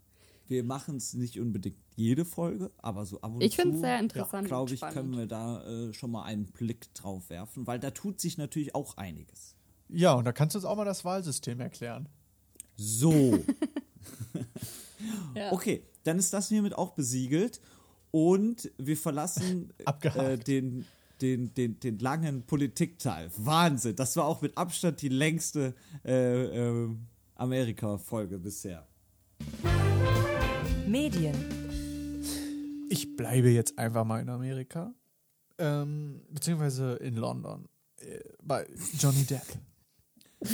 wir machen es nicht unbedingt jede Folge, aber so ab und Ich zu. finde es sehr interessant. und glaube ich, spannend. können wir da äh, schon mal einen Blick drauf werfen, weil da tut sich natürlich auch einiges. Ja, und da kannst du uns auch mal das Wahlsystem erklären. So, Ja. okay, dann ist das hiermit auch besiegelt und wir verlassen äh, den, den, den, den langen Politikteil. Wahnsinn, das war auch mit Abstand die längste äh, äh, Amerika-Folge bisher. Medien, Ich bleibe jetzt einfach mal in Amerika. Ähm, beziehungsweise in London. Äh, bei Johnny Depp.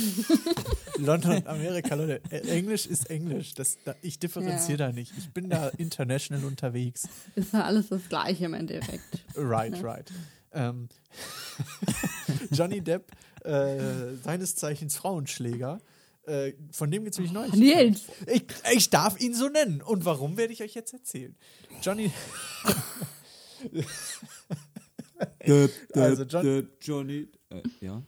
London Amerika, Leute. Äh, Englisch ist Englisch. Das, da, ich differenziere da nicht. Ich bin da international unterwegs. Ist ja alles das Gleiche im Endeffekt. Right, right. Ähm, Johnny Depp, äh, seines Zeichens Frauenschläger, äh, von dem gibt es nämlich Neuigkeiten. Nils. Ich, ich darf ihn so nennen. Und warum, werde ich euch jetzt erzählen. Johnny, Also John- Johnny, äh, ja.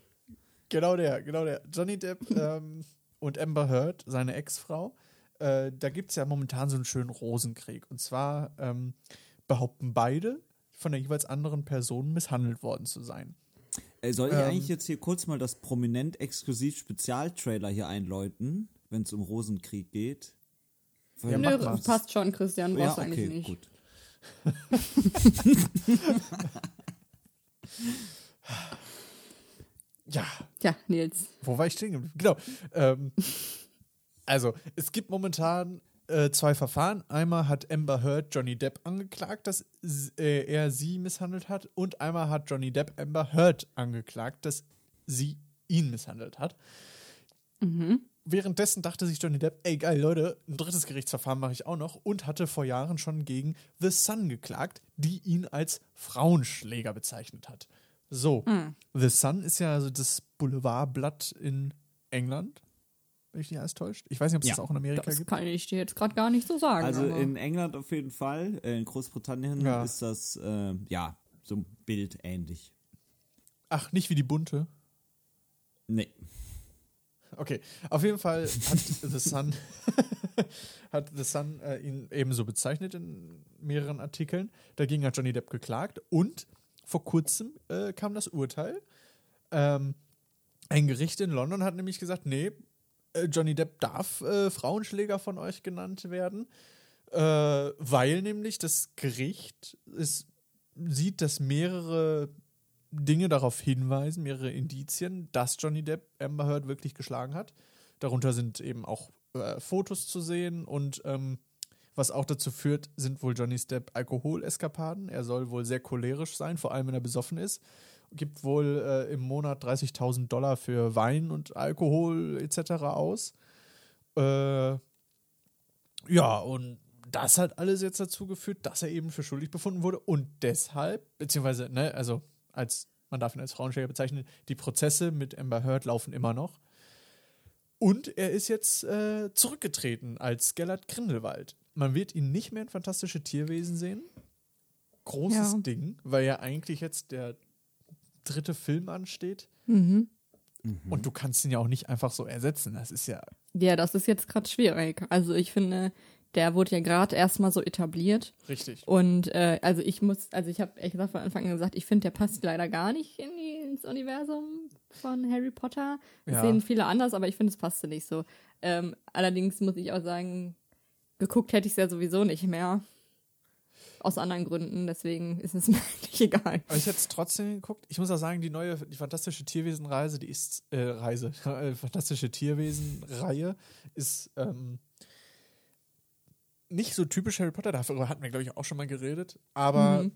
genau der, genau der. Johnny Depp ähm, und Amber Heard, seine Ex-Frau, äh, da gibt es ja momentan so einen schönen Rosenkrieg. Und zwar ähm, behaupten beide, von der jeweils anderen Person misshandelt worden zu sein. Äh, soll ich Ähm. eigentlich jetzt hier kurz mal das prominent exklusiv Spezialtrailer hier einläuten, wenn es um Rosenkrieg geht? Ja, Nö, mal. passt schon, Christian. ja, Brauchst du okay, eigentlich nicht. gut. Ja, Tja, Nils. wo war ich stehen geblieben? Genau. Ähm, also, es gibt momentan äh, zwei Verfahren. Einmal hat Amber Heard Johnny Depp angeklagt, dass äh, er sie misshandelt hat. Und einmal hat Johnny Depp Amber Heard angeklagt, dass sie ihn misshandelt hat. Währenddessen dachte sich Johnny Depp, ey geil, Leute, ein drittes Gerichtsverfahren mache ich auch noch und hatte vor Jahren schon gegen The Sun geklagt, die ihn als Frauenschläger bezeichnet hat. So, The Sun ist ja also das Boulevardblatt in England, wenn ich nicht alles täuscht. Ich weiß nicht, ob es Ja. das auch in Amerika Das gibt. kann ich dir jetzt gerade gar nicht so sagen. Also aber- in England auf jeden Fall. Äh, In Großbritannien Ja. ist das, äh, ja, so ein Bild ähnlich. Ach, nicht wie die bunte. Nee. Okay, auf jeden Fall hat The Sun, hat The Sun äh, ihn ebenso bezeichnet in mehreren Artikeln. Dagegen hat Johnny Depp geklagt und vor kurzem äh, kam das Urteil. Ähm, ein Gericht in London hat nämlich gesagt, nee, Johnny Depp darf äh, Frauenschläger von euch genannt werden, äh, weil nämlich das Gericht es sieht, dass mehrere Dinge darauf hinweisen, mehrere Indizien, dass Johnny Depp Amber Heard wirklich geschlagen hat. Darunter sind eben auch äh, Fotos zu sehen und ähm, was auch dazu führt, sind wohl Johnny Depp Alkoholeskapaden. Er soll wohl sehr cholerisch sein, vor allem wenn er besoffen ist. Gibt wohl äh, im Monat 30.000 Dollar für Wein und Alkohol etc. aus. Äh, ja, und das hat alles jetzt dazu geführt, dass er eben für schuldig befunden wurde und deshalb, beziehungsweise, ne, also als man darf ihn als Frauenschläger bezeichnen, die Prozesse mit Amber Heard laufen immer noch. Und er ist jetzt äh, zurückgetreten als Gellert Grindelwald. Man wird ihn nicht mehr in Fantastische Tierwesen sehen. Großes Ja. Ding, weil ja eigentlich jetzt der dritte Film ansteht. Mhm. Und du kannst ihn ja auch nicht einfach so ersetzen. Das ist ja Ja, das ist jetzt gerade schwierig. Also ich finde, der wurde ja gerade erstmal so etabliert. richtig. Und äh, also ich muss, also ich habe ehrlich gesagt von Anfang an gesagt, ich finde, der passt leider gar nicht in die, ins Universum von Harry Potter. Das Ja. sehen viele anders, aber ich finde, es passte nicht so. Ähm, allerdings muss ich auch sagen, geguckt hätte ich es ja sowieso nicht mehr. Aus anderen Gründen, deswegen ist es mir eigentlich egal. Aber ich hätte es trotzdem geguckt. Ich muss auch sagen, die neue, die fantastische Tierwesen-Reise, die ist, äh, Reise, äh, fantastische Tierwesen-Reihe ist ähm, nicht so typisch Harry Potter. Darüber hatten wir, glaube ich, auch schon mal geredet. Aber Mhm.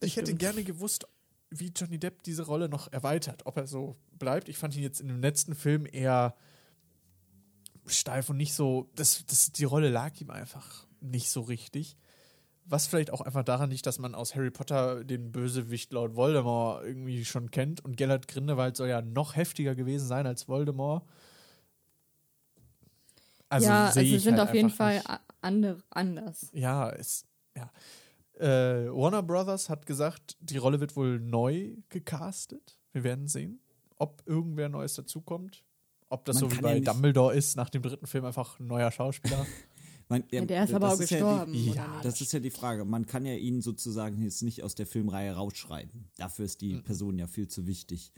ich hätte stimmt. gerne gewusst, wie Johnny Depp diese Rolle noch erweitert. Ob er so bleibt. Ich fand ihn jetzt in dem letzten Film eher steif und nicht so. Das, das, die Rolle lag ihm einfach nicht so richtig. Was vielleicht auch einfach daran liegt, dass man aus Harry Potter den Bösewicht Lord Voldemort irgendwie schon kennt und Gellert Grindelwald soll ja noch heftiger gewesen sein als Voldemort. Also ja, also sind halt auf jeden Fall nicht. andere, anders. Ja, es, ja. Äh, Warner Brothers hat gesagt, die Rolle wird wohl neu gecastet. Wir werden sehen, ob irgendwer Neues dazukommt. Ob das Man so wie bei ja Dumbledore ist, nach dem dritten Film einfach ein neuer Schauspieler. Man, Ja, der ist aber auch ja die- gestorben. Ja, oder nicht? Das ist ja die Frage. Man kann ja ihn sozusagen jetzt nicht aus der Filmreihe rausschreiben. Dafür ist die Person ja viel zu wichtig.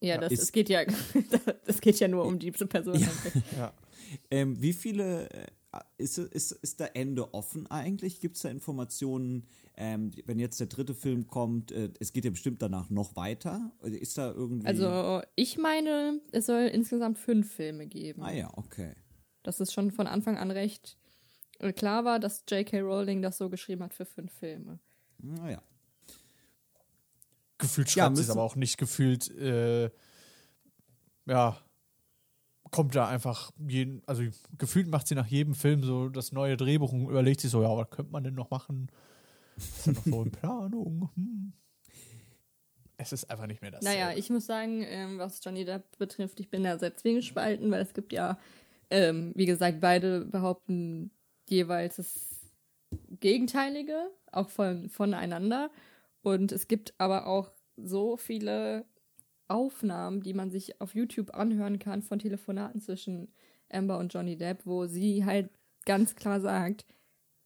Ja, das, ist- es geht ja, das geht ja nur um diese Person. Ja. ja. Ähm, wie viele, äh, ist, ist, ist da Ende offen eigentlich? Gibt es da Informationen, ähm, wenn jetzt der dritte Film kommt, äh, es geht ja bestimmt danach noch weiter? Ist da irgendwie. Also ich meine, es soll insgesamt fünf Filme geben. Ah ja, okay. Dass es schon von Anfang an recht äh, klar war, dass J.K. Rowling das so geschrieben hat für fünf Filme. Naja. Gefühlt Ja, schreibt sie es aber auch nicht gefühlt, äh, ja, kommt da einfach jeden, also gefühlt macht sie nach jedem Film so das neue Drehbuch und überlegt sich so, ja, was könnte man denn noch machen? Ist ja noch so in Planung. Hm. Es ist einfach nicht mehr das. Naja, ich muss sagen, ähm, was Johnny Depp betrifft, ich bin da sehr zwiegespalten, weil es gibt ja, ähm, wie gesagt, beide behaupten jeweils das Gegenteilige, auch von, voneinander. Und es gibt aber auch so viele Aufnahmen, die man sich auf YouTube anhören kann von Telefonaten zwischen Amber und Johnny Depp, wo sie halt ganz klar sagt,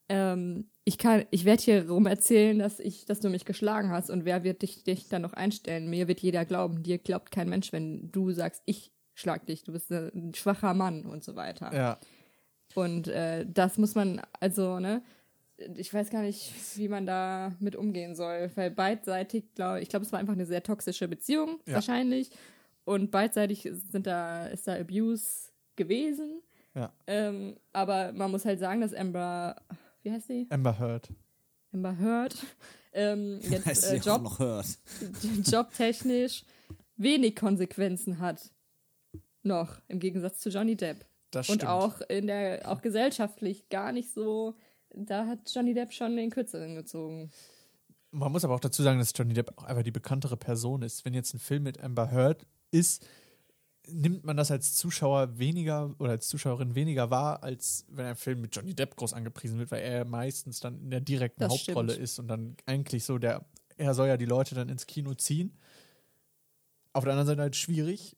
ähm, ich kann, ich werde hier rum erzählen, dass ich, dass du mich geschlagen hast und wer wird dich, dich dann noch einstellen? Mir wird jeder glauben, dir glaubt kein Mensch, wenn du sagst, ich schlag dich, du bist ein schwacher Mann und so weiter. Ja, Und äh, das muss man, also, ne, ich weiß gar nicht, wie man da mit umgehen soll, weil beidseitig, glaube ich, glaube, es war einfach eine sehr toxische Beziehung, Ja. wahrscheinlich. Und beidseitig sind da, ist da Abuse gewesen. Ja. Ähm, aber man muss halt sagen, dass Amber, wie heißt sie? Amber Heard. Amber Heard, ähm, jetzt Heißt äh, Job, jobtechnisch wenig Konsequenzen hat. Noch, im Gegensatz zu Johnny Depp. Das Und stimmt. auch in der, auch gesellschaftlich gar nicht so, da hat Johnny Depp schon den Kürzeren gezogen. Man muss aber auch dazu sagen, dass Johnny Depp auch einfach die bekanntere Person ist. Wenn jetzt ein Film mit Amber Heard ist, nimmt man das als Zuschauer weniger oder als Zuschauerin weniger wahr, als wenn ein Film mit Johnny Depp groß angepriesen wird, weil er meistens dann in der direkten Das Hauptrolle stimmt. ist und dann eigentlich so der, er soll ja die Leute dann ins Kino ziehen. Auf der anderen Seite halt schwierig.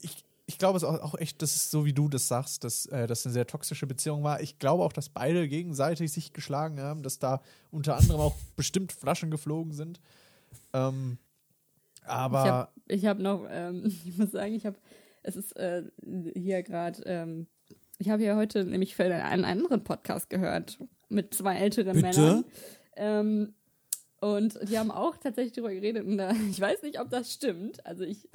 Ich, ich glaube es auch, auch echt, das ist so wie du das sagst, dass äh, das eine sehr toxische Beziehung war. Ich glaube auch, dass beide gegenseitig sich geschlagen haben, dass da unter anderem auch bestimmt Flaschen geflogen sind. Ähm, aber Ich habe hab noch, ähm, ich muss sagen, ich habe, es ist äh, hier gerade, ähm, ich habe ja heute nämlich für einen anderen Podcast gehört mit zwei älteren Bitte? Männern. Ähm, und die haben auch tatsächlich darüber geredet. Und da, ich weiß nicht, ob das stimmt. Also ich,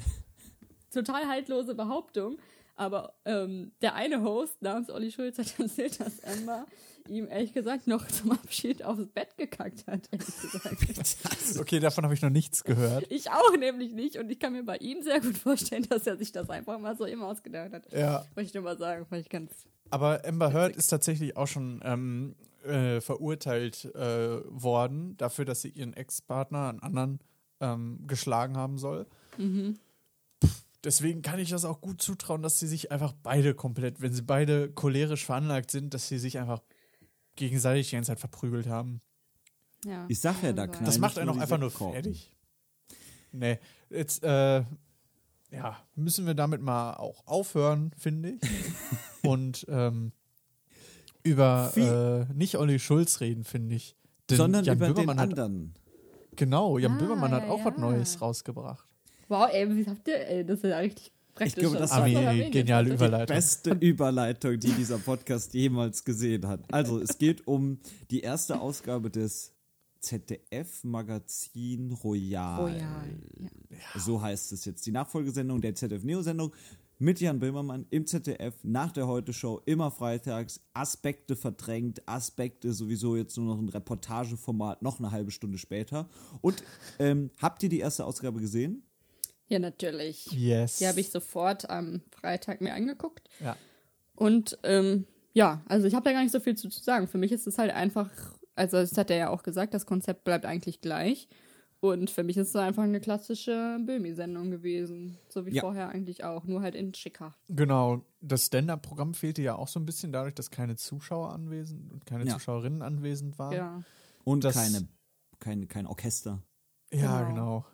total haltlose Behauptung. Aber ähm, der eine Host namens Olli Schulz hat erzählt, dass Emma ihm ehrlich gesagt noch zum Abschied aufs Bett gekackt hat, okay, davon habe ich noch nichts gehört. Ich auch nämlich nicht und ich kann mir bei ihm sehr gut vorstellen, dass er sich das einfach mal so eben ausgedacht hat. Ja. Wollte ich nur mal sagen, fand ich ganz. Aber Amber Heard ist tatsächlich auch schon ähm, äh, verurteilt äh, worden dafür, dass sie ihren Ex-Partner, einen anderen, ähm, geschlagen haben soll. Pff, Deswegen kann ich das auch gut zutrauen, dass sie sich einfach beide komplett, wenn sie beide cholerisch veranlagt sind, dass sie sich einfach gegenseitig die ganze Zeit verprügelt haben. Ja. Ich sag ja, da Aber- knallt Das macht einen auch einfach nur fertig. Nee, jetzt, äh, ja, müssen wir damit mal auch aufhören, finde ich. Und ähm, über äh, nicht Olli Schulz reden, finde ich. Denn Sondern Jan über den Böhmermann hat, anderen. genau, Jan Ah, Böhmermann hat ja, auch was ja. Neues rausgebracht. Wow, ey, wie habt ihr, ey, das ist ja richtig praktisch. glaube, das war die erwähnt geniale. Überleitung. Beste Überleitung, die dieser Podcast jemals gesehen hat. Also, es geht um die erste Ausgabe des ZDF-Magazin Royal. Royal, ja. So heißt es jetzt. Die Nachfolgesendung der ZDF-Neo-Sendung mit Jan Böhmermann im ZDF nach der Heute-Show, immer freitags. Aspekte verdrängt, Aspekte sowieso jetzt nur noch ein Reportageformat, noch eine halbe Stunde später. Und ähm, habt ihr die erste Ausgabe gesehen? Ja, natürlich. Yes. Die habe ich sofort am Freitag mir angeguckt. Ja. Und ähm, ja, also ich habe da gar nicht so viel zu, zu sagen. Für mich ist es halt einfach, also das hat er ja auch gesagt, das Konzept bleibt eigentlich gleich. Und für mich ist es einfach eine klassische Böhmi-Sendung gewesen. So wie Ja. vorher eigentlich auch, nur halt in schicker. Genau, das Stand-Up-Programm fehlte ja auch so ein bisschen dadurch, dass keine Zuschauer anwesend und keine Ja. Zuschauerinnen anwesend waren. Ja. Und Das- keine, kein, kein Orchester. Ja, Genau. genau.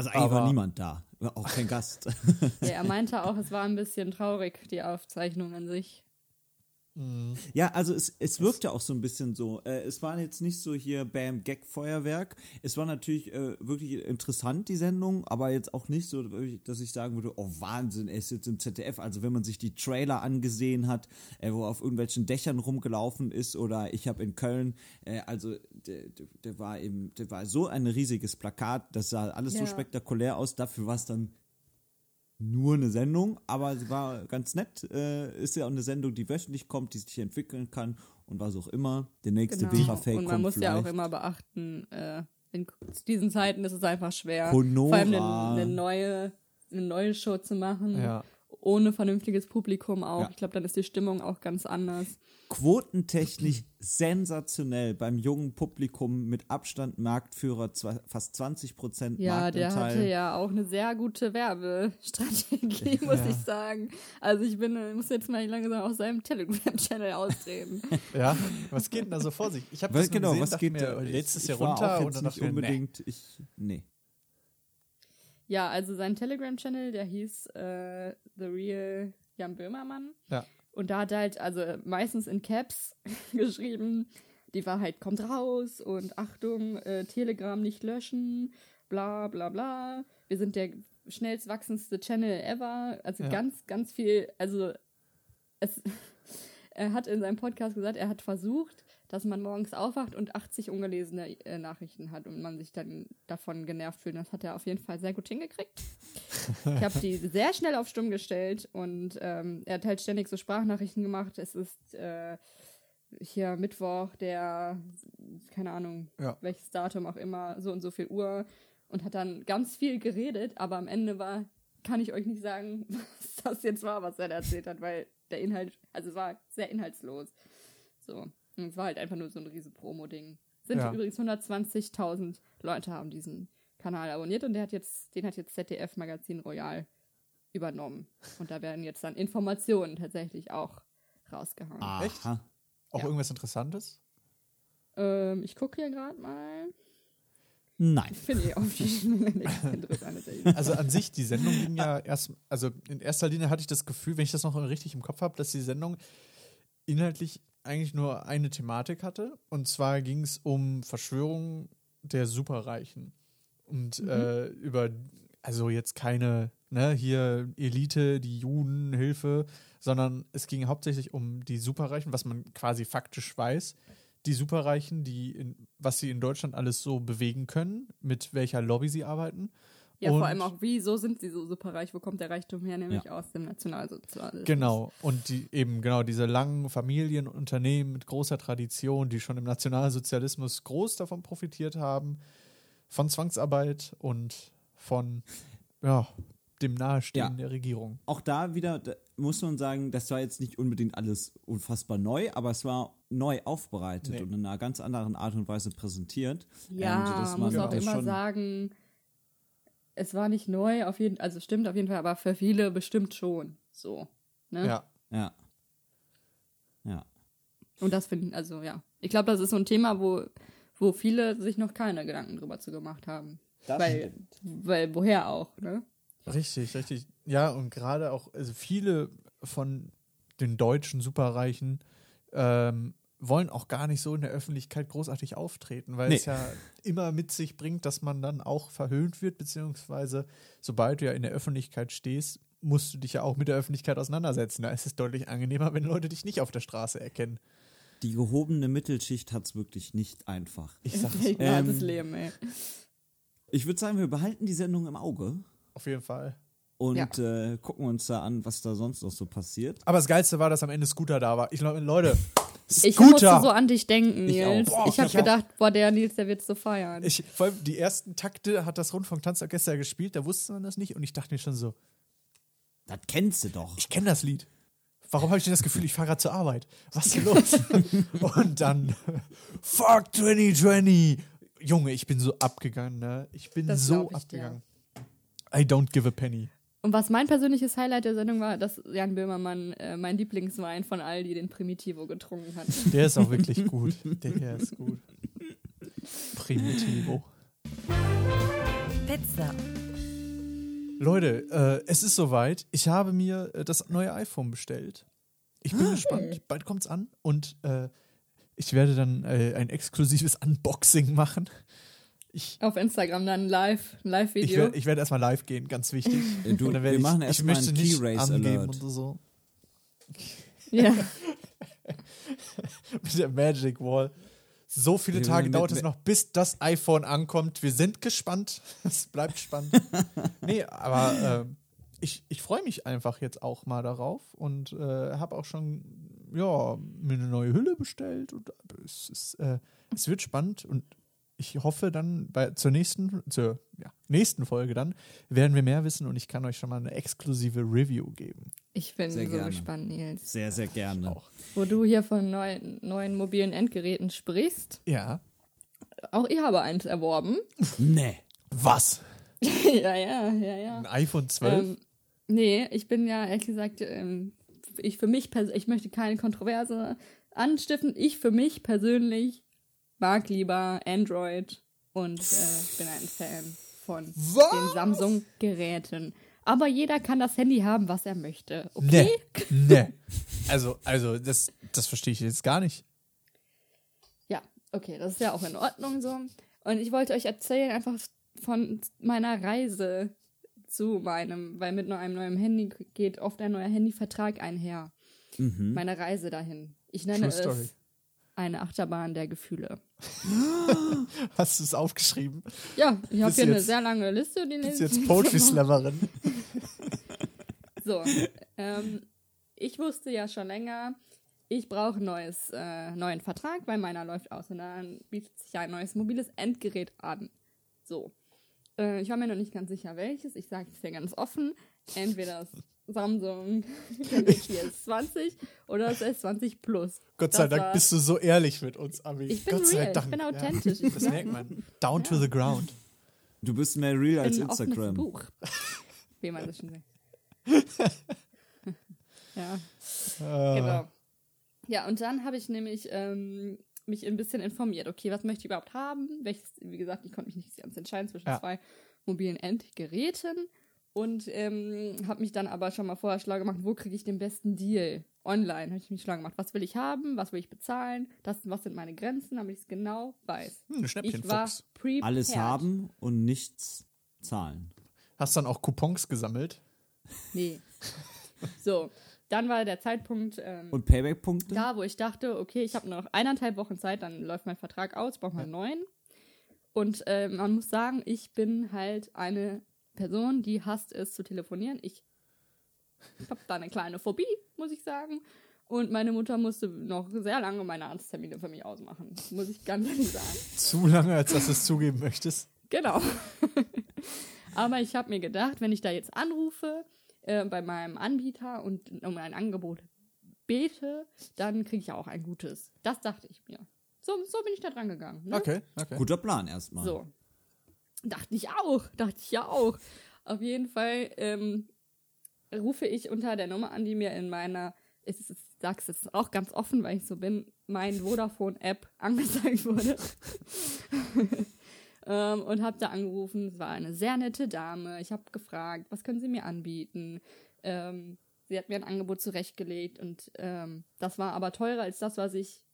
Also eigentlich Aber- war niemand da. Auch kein Gast. ja. Er meinte auch, es war ein bisschen traurig, die Aufzeichnung an sich. Ja, also es, es wirkte auch so ein bisschen so. Äh, es war jetzt nicht so hier Bam Gag Feuerwerk. Es war natürlich äh, wirklich interessant die Sendung, aber jetzt auch nicht so, dass ich sagen würde, oh Wahnsinn, er ist jetzt im ZDF. Also wenn man sich die Trailer angesehen hat, äh, wo er auf irgendwelchen Dächern rumgelaufen ist oder ich habe in Köln, äh, also der, der, war eben, der war so ein riesiges Plakat, das sah alles so Ja. spektakulär aus. Dafür war es dann nur eine Sendung, aber sie war ganz nett. Äh, ist ja auch eine Sendung, die wöchentlich kommt, die sich entwickeln kann und was auch immer. Der nächste Genau. Vera-Fake Und kommt man muss ja auch vielleicht. immer beachten, äh, in diesen Zeiten ist es einfach schwer, Honora. vor allem eine, eine, neue, eine neue Show zu machen, Ja. Ohne vernünftiges Publikum auch. Ja. Ich glaube, dann ist die Stimmung auch ganz anders. Quotentechnisch sensationell beim jungen Publikum mit Abstand Marktführer, zwei, fast 20 Prozent Ja, der Marktanteil. hatte ja auch eine sehr gute Werbestrategie, muss Ja. ich sagen. Also ich bin, muss jetzt mal langsam aus seinem Telegram-Channel austreten. Ja, was geht denn da so vor sich? Ich habe das genau, gesehen, was geht mir, da? oh, lädst es Ich hier war runter auch und jetzt dann nicht ich mir, nee. unbedingt, ich, nee. Ja, also sein Telegram-Channel, der hieß äh, The Real Jan Böhmermann. Ja. Und da hat er halt, also meistens in Caps geschrieben, die Wahrheit kommt raus und Achtung, äh, Telegram nicht löschen, bla bla bla. Wir sind der schnellst wachsendste Channel ever. Also Ja. ganz, ganz viel, also es, er hat in seinem Podcast gesagt, er hat versucht, dass man morgens aufwacht und 80 ungelesene äh, Nachrichten hat und man sich dann davon genervt fühlt. Das hat er auf jeden Fall sehr gut hingekriegt. Ich habe die sehr schnell auf Stumm gestellt und ähm, er hat halt ständig so Sprachnachrichten gemacht. Es ist äh, hier Mittwoch, der, keine Ahnung, Ja. welches Datum auch immer, so und so viel Uhr und hat dann ganz viel geredet, aber am Ende war, kann ich euch nicht sagen, was das jetzt war, was er da erzählt hat, weil der Inhalt, also es war sehr inhaltslos. So. Es war halt einfach nur so ein riesen Promo-Ding. Sind Ja. übrigens 120.000 Leute haben diesen Kanal abonniert und der hat jetzt, den hat jetzt ZDF Magazin Royal übernommen. Und da werden jetzt dann Informationen tatsächlich auch rausgehauen. Echt? Aha. Auch Ja. irgendwas Interessantes? Ähm, ich gucke hier gerade mal. Nein. Ich finde eh auf. Also an sich, die Sendung ging ja erst, also in erster Linie hatte ich das Gefühl, wenn ich das noch richtig im Kopf habe, dass die Sendung inhaltlich eigentlich nur eine Thematik hatte. Und zwar ging es um Verschwörung der Superreichen. Und äh, über, also jetzt keine, ne, hier Elite, die Juden, Hilfe, sondern es ging hauptsächlich um die Superreichen, was man quasi faktisch weiß. Die Superreichen, die in, was sie in Deutschland alles so bewegen können, mit welcher Lobby sie arbeiten. Ja, Und- vor allem auch, wieso sind sie so superreich? Wo kommt der Reichtum her? Nämlich aus dem Nationalsozialismus. Genau, und die eben genau diese langen Familienunternehmen mit großer Tradition, die schon im Nationalsozialismus groß davon profitiert haben, von Zwangsarbeit und von ja, dem Nahestehen Ja. der Regierung. Auch da wieder da muss man sagen, das war jetzt nicht unbedingt alles unfassbar neu, aber es war neu aufbereitet Nee. und in einer ganz anderen Art und Weise präsentiert. Ja, Ähm, man muss auch immer schon- sagen, es war nicht neu, auf jeden also stimmt auf jeden Fall, aber für viele bestimmt schon. So. Ne? Ja, Ja. Ja. Und das finde ich, also ja. Ich glaube, das ist so ein Thema, wo, wo viele sich noch keine Gedanken drüber zu gemacht haben. Das weil, weil, woher auch, ne? richtig, richtig. Ja, und gerade auch, also viele von den deutschen Superreichen ähm, wollen auch gar nicht so in der Öffentlichkeit großartig auftreten, weil Nee. es ja immer mit sich bringt, dass man dann auch verhöhnt wird, beziehungsweise sobald du ja in der Öffentlichkeit stehst, musst du dich ja auch mit der Öffentlichkeit auseinandersetzen. Da ist es deutlich angenehmer, wenn Leute dich nicht auf der Straße erkennen. Die gehobene Mittelschicht hat es wirklich nicht einfach. Ich sag's Ein hartes Ähm, Leben, ey. Ich würde sagen, wir behalten die Sendung im Auge auf jeden Fall. und Ja. äh, gucken uns da an, was da sonst noch so passiert. Aber das Geilste war, dass am Ende Scooter da war. Ich glaube, Leute, Ich musste Scooter! so an dich denken, Ich auch. Nils. Ich habe ich auch. gedacht, boah, der Nils, der wird so feiern. Ich, vor allem die ersten Takte hat das Rundfunk-Tanzorchester gespielt, da wusste man das nicht und ich dachte mir schon so, Das kennst du doch. ich kenne das Lied. Warum habe ich denn das Gefühl, ich fahre gerade zur Arbeit? Was ist los? und dann, fuck 2020. Junge, ich bin so abgegangen, ne? Ich bin Das so glaub ich abgegangen. I don't give a penny. Und was mein persönliches Highlight der Sendung war, dass Jan Böhmermann äh, mein Lieblingswein von Aldi, den Primitivo, getrunken hat. Der ist auch wirklich gut. Der ist gut. Primitivo. Pizza. Leute, äh, es ist soweit. Ich habe mir äh, das neue iPhone bestellt. Ich bin gespannt. Bald kommt's an und äh, ich werde dann äh, ein exklusives Unboxing machen. Ich, Auf Instagram dann live, ein ich, Live-Video. werde, ich werde erstmal live gehen, ganz wichtig. Äh, Du, Und dann wir ich, machen ich erstmal möchte einen nicht Key Race angeben Alert. und so. ja. Mit der Magic Wall. So viele Wir Tage mit- dauert es noch, bis das iPhone ankommt. Wir sind gespannt. Es bleibt spannend. nee, aber ähm, ich, ich freue mich einfach jetzt auch mal darauf und äh, habe auch schon ja, mir eine neue Hülle bestellt. Und es, ist, äh, es wird spannend und ich hoffe dann bei, zur nächsten, zur ja, nächsten Folge dann werden wir mehr wissen und ich kann euch schon mal eine exklusive Review geben. Ich bin so Sehr gerne. gespannt, Nils. Sehr, sehr gerne. Auch. Wo du hier von neuen, neuen mobilen Endgeräten sprichst. Ja. Auch ich habe eins erworben. Nee. Was? ja, ja, ja, ja. Ein iPhone 12? Ähm, nee, ich bin ja ehrlich gesagt, ähm, ich für mich, pers- ich möchte keine Kontroverse anstiften. Ich für mich persönlich mag lieber Android und äh, bin ein Fan von den Samsung-Geräten. Aber jeder kann das Handy haben, was er möchte. Okay? Nee. Nee. Also, also das, das verstehe ich jetzt gar nicht. Ja, okay, das ist ja auch in Ordnung so. Und ich wollte euch erzählen einfach von meiner Reise zu meinem, weil mit nur einem neuen Handy geht oft ein neuer Handyvertrag einher. Meine Reise dahin. Ich nenne True story. Eine Achterbahn der Gefühle. Hast du es aufgeschrieben? Ja, ich habe hier eine jetzt- sehr lange Liste. Die Bist jetzt Poetry. Slammerin. So, ähm, ich wusste ja schon länger, ich brauche einen äh, neuen Vertrag, weil meiner läuft aus und dann bietet sich ein neues mobiles Endgerät an. So. Äh, ich war mir noch nicht ganz sicher, welches. Ich sage es dir ganz offen. Entweder das Samsung Galaxy S20 oder das S20 Plus. Gott sei Das Dank war- bist du so ehrlich mit uns, Ami. Ich bin Gott sei real, Dank. ich bin Ja, authentisch. Ich das merkt man. Down to the ground. Du bist mehr real als ein Instagram. Buch. Wie man das schon sagt. ja. Äh, Genau. Ja, und dann habe ich nämlich ähm, mich ein bisschen informiert. Okay, was möchte ich überhaupt haben? Welches, wie gesagt, ich konnte mich nicht ganz entscheiden zwischen Ja. zwei mobilen Endgeräten und ähm, habe mich dann aber schon mal vorher schlau gemacht, wo kriege ich den besten Deal? Online habe ich mich schlau gemacht. Was will ich haben? Was will ich bezahlen? Das, was sind meine Grenzen, damit ich es genau weiß. Hm, Ich war prepared. Alles haben und nichts zahlen. Hast dann auch Coupons gesammelt? Nee. So, dann war der Zeitpunkt ähm, Und Payback-Punkte? da, wo ich dachte, okay, ich habe noch eineinhalb Wochen Zeit, dann läuft mein Vertrag aus, brauche mal einen neuen. Und äh, man muss sagen, ich bin halt eine Person, die hasst es zu telefonieren. Ich habe da eine kleine Phobie, muss ich sagen. Und meine Mutter musste noch sehr lange meine Arzttermine für mich ausmachen, muss ich ganz ehrlich sagen. Zu lange, als dass du es zugeben möchtest. Genau. Aber ich habe mir gedacht, wenn ich da jetzt anrufe äh, bei meinem Anbieter und um ein Angebot bete, dann kriege ich ja auch ein gutes. Das dachte ich mir. So, so bin ich da dran gegangen. Ne? Okay, okay. Guter Plan erstmal. So. Dachte ich auch. Dachte ich ja auch. Auf jeden Fall ähm, rufe ich unter der Nummer an, die mir in meiner, ich, sag's jetzt auch ganz offen, weil ich so bin, mein Vodafone-App angezeigt wurde. ähm, und habe da angerufen. Es war eine sehr nette Dame. Ich habe gefragt, was können Sie mir anbieten? Ähm, sie hat mir ein Angebot zurechtgelegt und ähm, das war aber teurer als das, was ich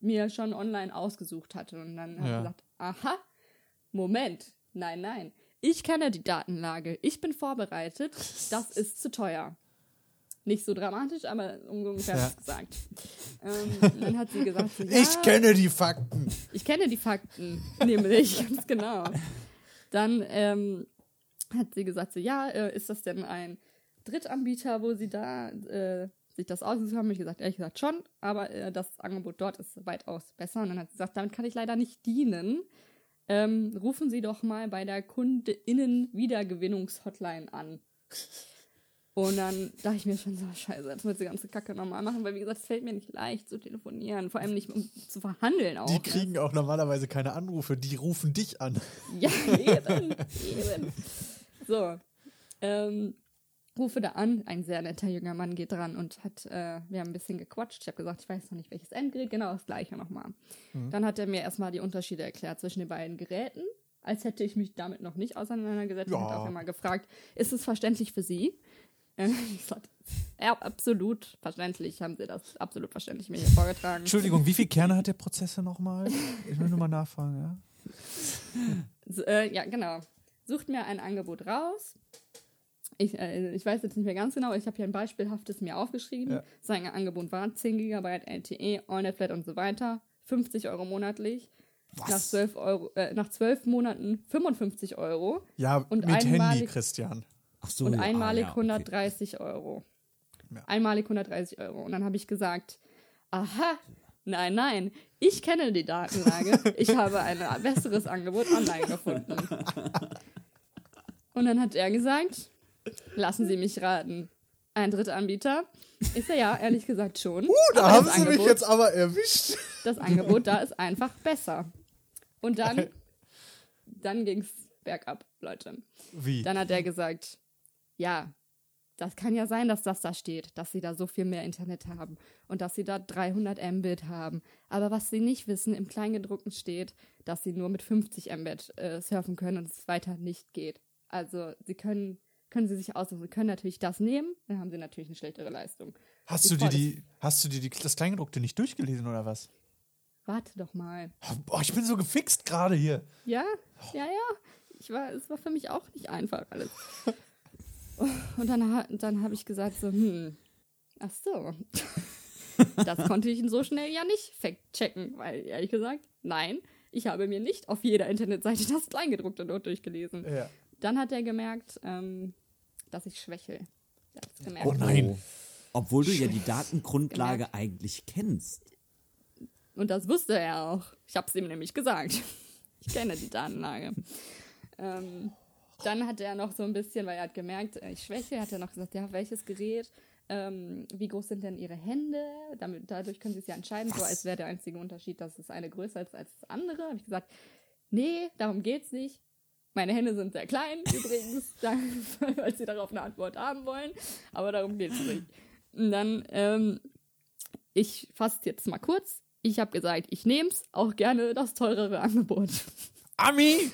mir schon online ausgesucht hatte. Und dann habe ich Ja. gesagt, aha, Moment, nein, nein. Ich kenne die Datenlage. Ich bin vorbereitet. Das ist zu teuer. Nicht so dramatisch, aber ungefähr Ja. gesagt. Ähm, dann hat sie gesagt, ja, Ich kenne die Fakten. ich kenne die Fakten, nämlich, ganz genau. Dann ähm, hat sie gesagt, so, ja, äh, ist das denn ein Drittanbieter, wo sie da äh, sich das ausgesucht haben? Ich gesagt, ehrlich gesagt schon, aber äh, das Angebot dort ist weitaus besser. Und dann hat sie gesagt, damit kann ich leider nicht dienen. Ähm, rufen Sie doch mal bei der KundInnen-Wiedergewinnungs-Hotline an. Und dann dachte ich mir schon so, scheiße, jetzt muss ich die ganze Kacke nochmal machen, weil wie gesagt, es fällt mir nicht leicht zu telefonieren, vor allem nicht um zu verhandeln auch. Die ne? kriegen auch normalerweise keine Anrufe, die rufen dich an. Ja, eben, eben. So, ähm, rufe da an, ein sehr netter junger Mann geht dran und hat, äh, wir haben ein bisschen gequatscht. Ich habe gesagt, ich weiß noch nicht, welches Endgerät, genau das gleiche nochmal. Dann hat er mir erstmal die Unterschiede erklärt zwischen den beiden Geräten, als hätte ich mich damit noch nicht auseinandergesetzt. Ja. Und hat auch immer gefragt, ist es verständlich für Sie? Äh, Ich sagte, ja, absolut verständlich, haben Sie das absolut verständlich mir hier vorgetragen. Entschuldigung, wie viele Kerne hat der Prozessor nochmal? Ich will nur mal nachfragen, ja? So, äh, ja, genau. Sucht mir ein Angebot raus. Ich, äh, ich weiß jetzt nicht mehr ganz genau, ich habe hier ein beispielhaftes mir aufgeschrieben. Ja. Sein Angebot war 10 GB LTE, AllNet-Flat und so weiter. 50 Euro monatlich. Nach zwölf, Euro, äh, nach zwölf Monaten 55 Euro Ja, Und mit Handy, einmalig- Christian. Ach so. und ah, einmalig ja, okay. 130 Euro. Ja. Einmalig 130 Euro. Und dann habe ich gesagt, aha, nein, nein, ich kenne die Datenlage. Ich habe ein besseres Angebot online gefunden. Und dann hat er gesagt, lassen Sie mich raten, ein Drittanbieter? Ist er ja, ehrlich gesagt schon. Uh, da Aber haben sie mich Angebot- jetzt aber erwischt. das Angebot da ist einfach besser. Und dann, dann ging es bergab, Leute. Wie? Dann hat er gesagt, ja, das kann ja sein, dass das da steht, dass sie da so viel mehr Internet haben und dass sie da 300 Mbit haben. Aber was sie nicht wissen, im Kleingedruckten steht, dass sie nur mit 50 Mbit äh, surfen können und es weiter nicht geht. Also sie können, können sie sich aussuchen. Sie können natürlich das nehmen, dann haben sie natürlich eine schlechtere Leistung. Hast Ich du dir die, hast du dir die, das Kleingedruckte nicht durchgelesen oder was? Warte doch mal. Boah, ich bin so gefixt gerade hier. Ja, ja, ja. Ich war, es war für mich auch nicht einfach alles. Und dann, dann habe ich gesagt so, hm, ach so. Das konnte ich so schnell ja nicht fact-checken, weil ehrlich gesagt, nein, ich habe mir nicht auf jeder Internetseite das Kleingedruckte dort durchgelesen. Ja. Dann hat er gemerkt, ähm, dass ich schwächel. Gemerkt. Oh nein. Obwohl du ja die Datengrundlage eigentlich kennst. Und das wusste er auch. Ich habe es ihm nämlich gesagt. Ich kenne die Datenlage. ähm, dann hat er noch so ein bisschen, weil er hat gemerkt, äh, ich schwäche, hat er noch gesagt, ja, welches Gerät, ähm, wie groß sind denn ihre Hände? Damit, dadurch können sie es ja entscheiden, so als wäre der einzige Unterschied, dass das eine größer ist als das andere. Habe ich gesagt, nee, darum geht's nicht. Meine Hände sind sehr klein, übrigens, falls Sie darauf eine Antwort haben wollen. Aber darum geht's nicht. Und dann, ähm, ich fasse jetzt mal kurz. Ich habe gesagt, ich nehme es, auch gerne das teurere Angebot. Ami!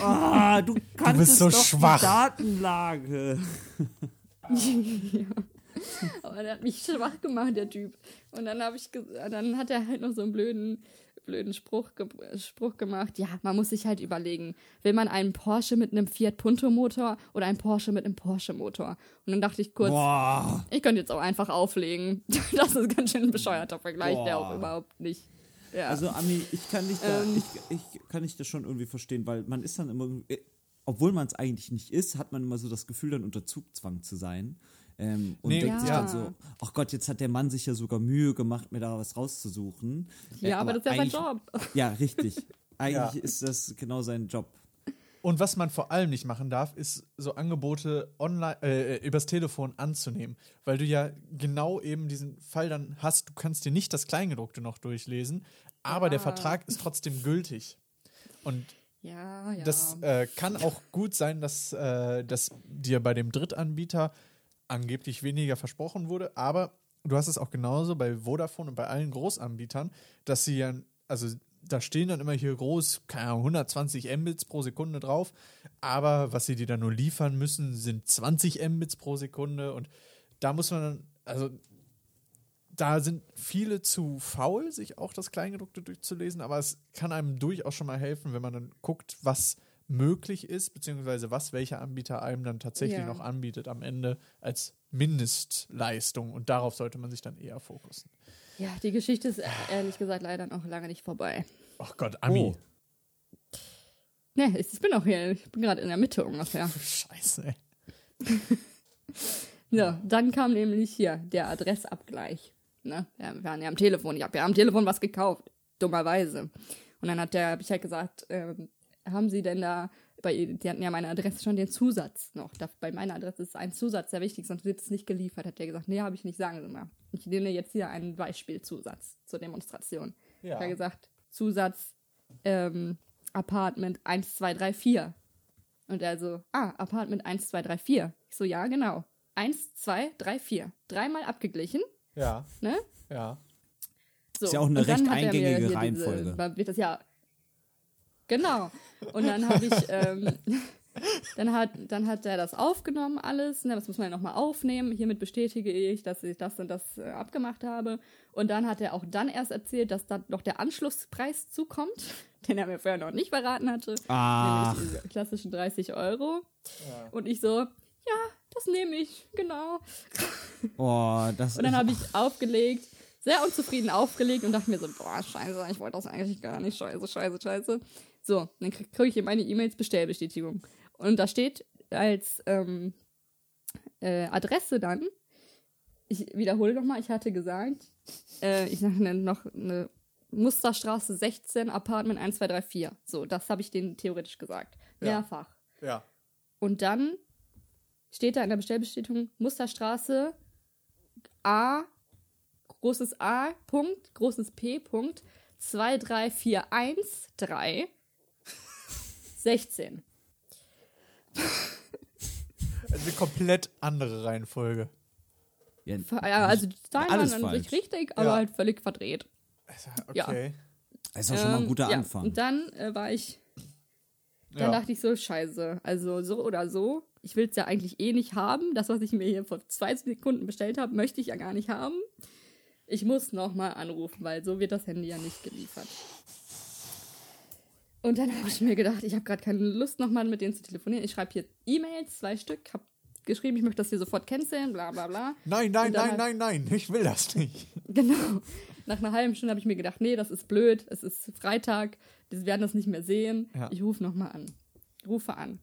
Ah, du kannst bist so doch schwach. die Datenlage. ja. Aber der hat mich schwach gemacht, der Typ. Und dann habe ich, dann hat er halt noch so einen blöden, blöden Spruch, ge Spruch gemacht. Ja, man muss sich halt überlegen, will man einen Porsche mit einem Fiat Punto Motor oder einen Porsche mit einem Porsche Motor? Und dann dachte ich kurz, Boah. ich könnte jetzt auch einfach auflegen. Das ist ganz schön ein bescheuerter Vergleich, der auch Boah. überhaupt nicht. Ja. Also Ami, ich kann dich da, Ähm. ich, ich kann dich das schon irgendwie verstehen, weil man ist dann immer, äh, obwohl man es eigentlich nicht ist, hat man immer so das Gefühl, dann unter Zugzwang zu sein. Ähm, und Nee, denkt sich ja. dann so, ach Gott, jetzt hat der Mann sich ja sogar Mühe gemacht, mir da was rauszusuchen. Äh, ja, aber, das ist ja sein Job. Ja, richtig. Eigentlich Ja. ist das genau sein Job. Und was man vor allem nicht machen darf, ist so Angebote online, äh, übers Telefon anzunehmen, weil du ja genau eben diesen Fall dann hast, du kannst dir nicht das Kleingedruckte noch durchlesen, aber der Ja. Vertrag ist trotzdem gültig. Und Ja, ja. das äh, kann auch gut sein, dass, äh, dass dir bei dem Drittanbieter angeblich weniger versprochen wurde, aber du hast es auch genauso bei Vodafone und bei allen Großanbietern, dass sie ja, also da stehen dann immer hier groß, keine Ahnung, 120 Mbits pro Sekunde drauf, aber was sie dir dann nur liefern müssen, sind 20 Mbits pro Sekunde und da muss man dann, also da sind viele zu faul, sich auch das Kleingedruckte durchzulesen, aber es kann einem durchaus schon mal helfen, wenn man dann guckt, was möglich ist, beziehungsweise was welcher Anbieter einem dann tatsächlich Ja. noch anbietet am Ende als Mindestleistung. Und darauf sollte man sich dann eher fokussen. ja, die Geschichte ist ehrlich gesagt leider noch lange nicht vorbei. Ach Gott, Ami. Oh. Ne, ich bin auch hier, ich bin gerade in der Mitte ungefähr. Scheiße, ey. Ja, dann kam nämlich hier der Adressabgleich. Ne? Wir waren ja am Telefon. Ich habe ja am Telefon was gekauft. Dummerweise. Und dann hat der, habe ich halt gesagt, ähm, haben Sie denn da, bei, die hatten ja meine Adresse schon den Zusatz noch. Da, bei meiner Adresse ist ein Zusatz sehr wichtig, sonst wird es nicht geliefert. Hat der gesagt, nee, habe ich nicht, sagen Sie mal. Ich nehme jetzt hier einen Beispielzusatz zur Demonstration. Ja. Hat er gesagt, Zusatz ähm, Apartment 1, 2, 3, 4. Und er so, ah, Apartment 1, 2, 3, 4. Ich so, ja, genau. 1, 2, 3, 4. Dreimal abgeglichen, Ja, ne? ja. So. Ist ja auch eine recht eingängige diese- Reihenfolge. da wird das ja. Genau. Und dann habe ich, ähm, dann hat, dann hat er das aufgenommen, alles. Ne, das muss man ja nochmal aufnehmen. Hiermit bestätige ich, dass ich das und das äh, abgemacht habe. Und dann hat er auch dann erst erzählt, dass da noch der Anschlusspreis zukommt, den er mir vorher noch nicht verraten hatte. Ach. Nämlich diese klassischen 30 Euro. Und ich so, ja, das nehme ich, genau. Oh, das Und dann habe ich aufgelegt, sehr unzufrieden aufgelegt und dachte mir so, boah, scheiße, ich wollte das eigentlich gar nicht, scheiße, scheiße, scheiße. So, dann kriege krieg ich in meine E-Mails Bestellbestätigung. Und da steht als ähm, äh, Adresse dann, ich wiederhole nochmal, ich hatte gesagt, äh, ich nenne noch eine Musterstraße 16, Apartment 1234. So, das habe ich denen theoretisch gesagt. Ja. Mehrfach. Ja. Und dann steht da in der Bestellbestätigung Musterstraße A, großes A, Punkt, großes P, Punkt, 23413 16. Eine komplett andere Reihenfolge. ja, Ja, also die Zahlen waren Alles an sich falsch. richtig, aber Ja. halt völlig verdreht. Ja. Okay. das ist doch schon mal ein Ähm, guter ja. Anfang. Und dann äh, war ich Dann Ja. dachte ich so, scheiße. Also so oder so. Ich will es ja eigentlich eh nicht haben. Das, was ich mir hier vor zwei Sekunden bestellt habe, möchte ich ja gar nicht haben. Ich muss nochmal anrufen, weil so wird das Handy ja nicht geliefert. Und dann habe ich mir gedacht, ich habe gerade keine Lust, nochmal mit denen zu telefonieren. Ich schreibe hier E-Mails, zwei Stück, habe geschrieben, ich möchte das hier sofort canceln, bla bla bla. Nein, nein, nein, halt- nein, nein, ich will das nicht. Genau. Nach einer halben Stunde habe ich mir gedacht, nee, das ist blöd, es ist Freitag, wir werden das nicht mehr sehen. Ja. Ich rufe nochmal an. Rufe an.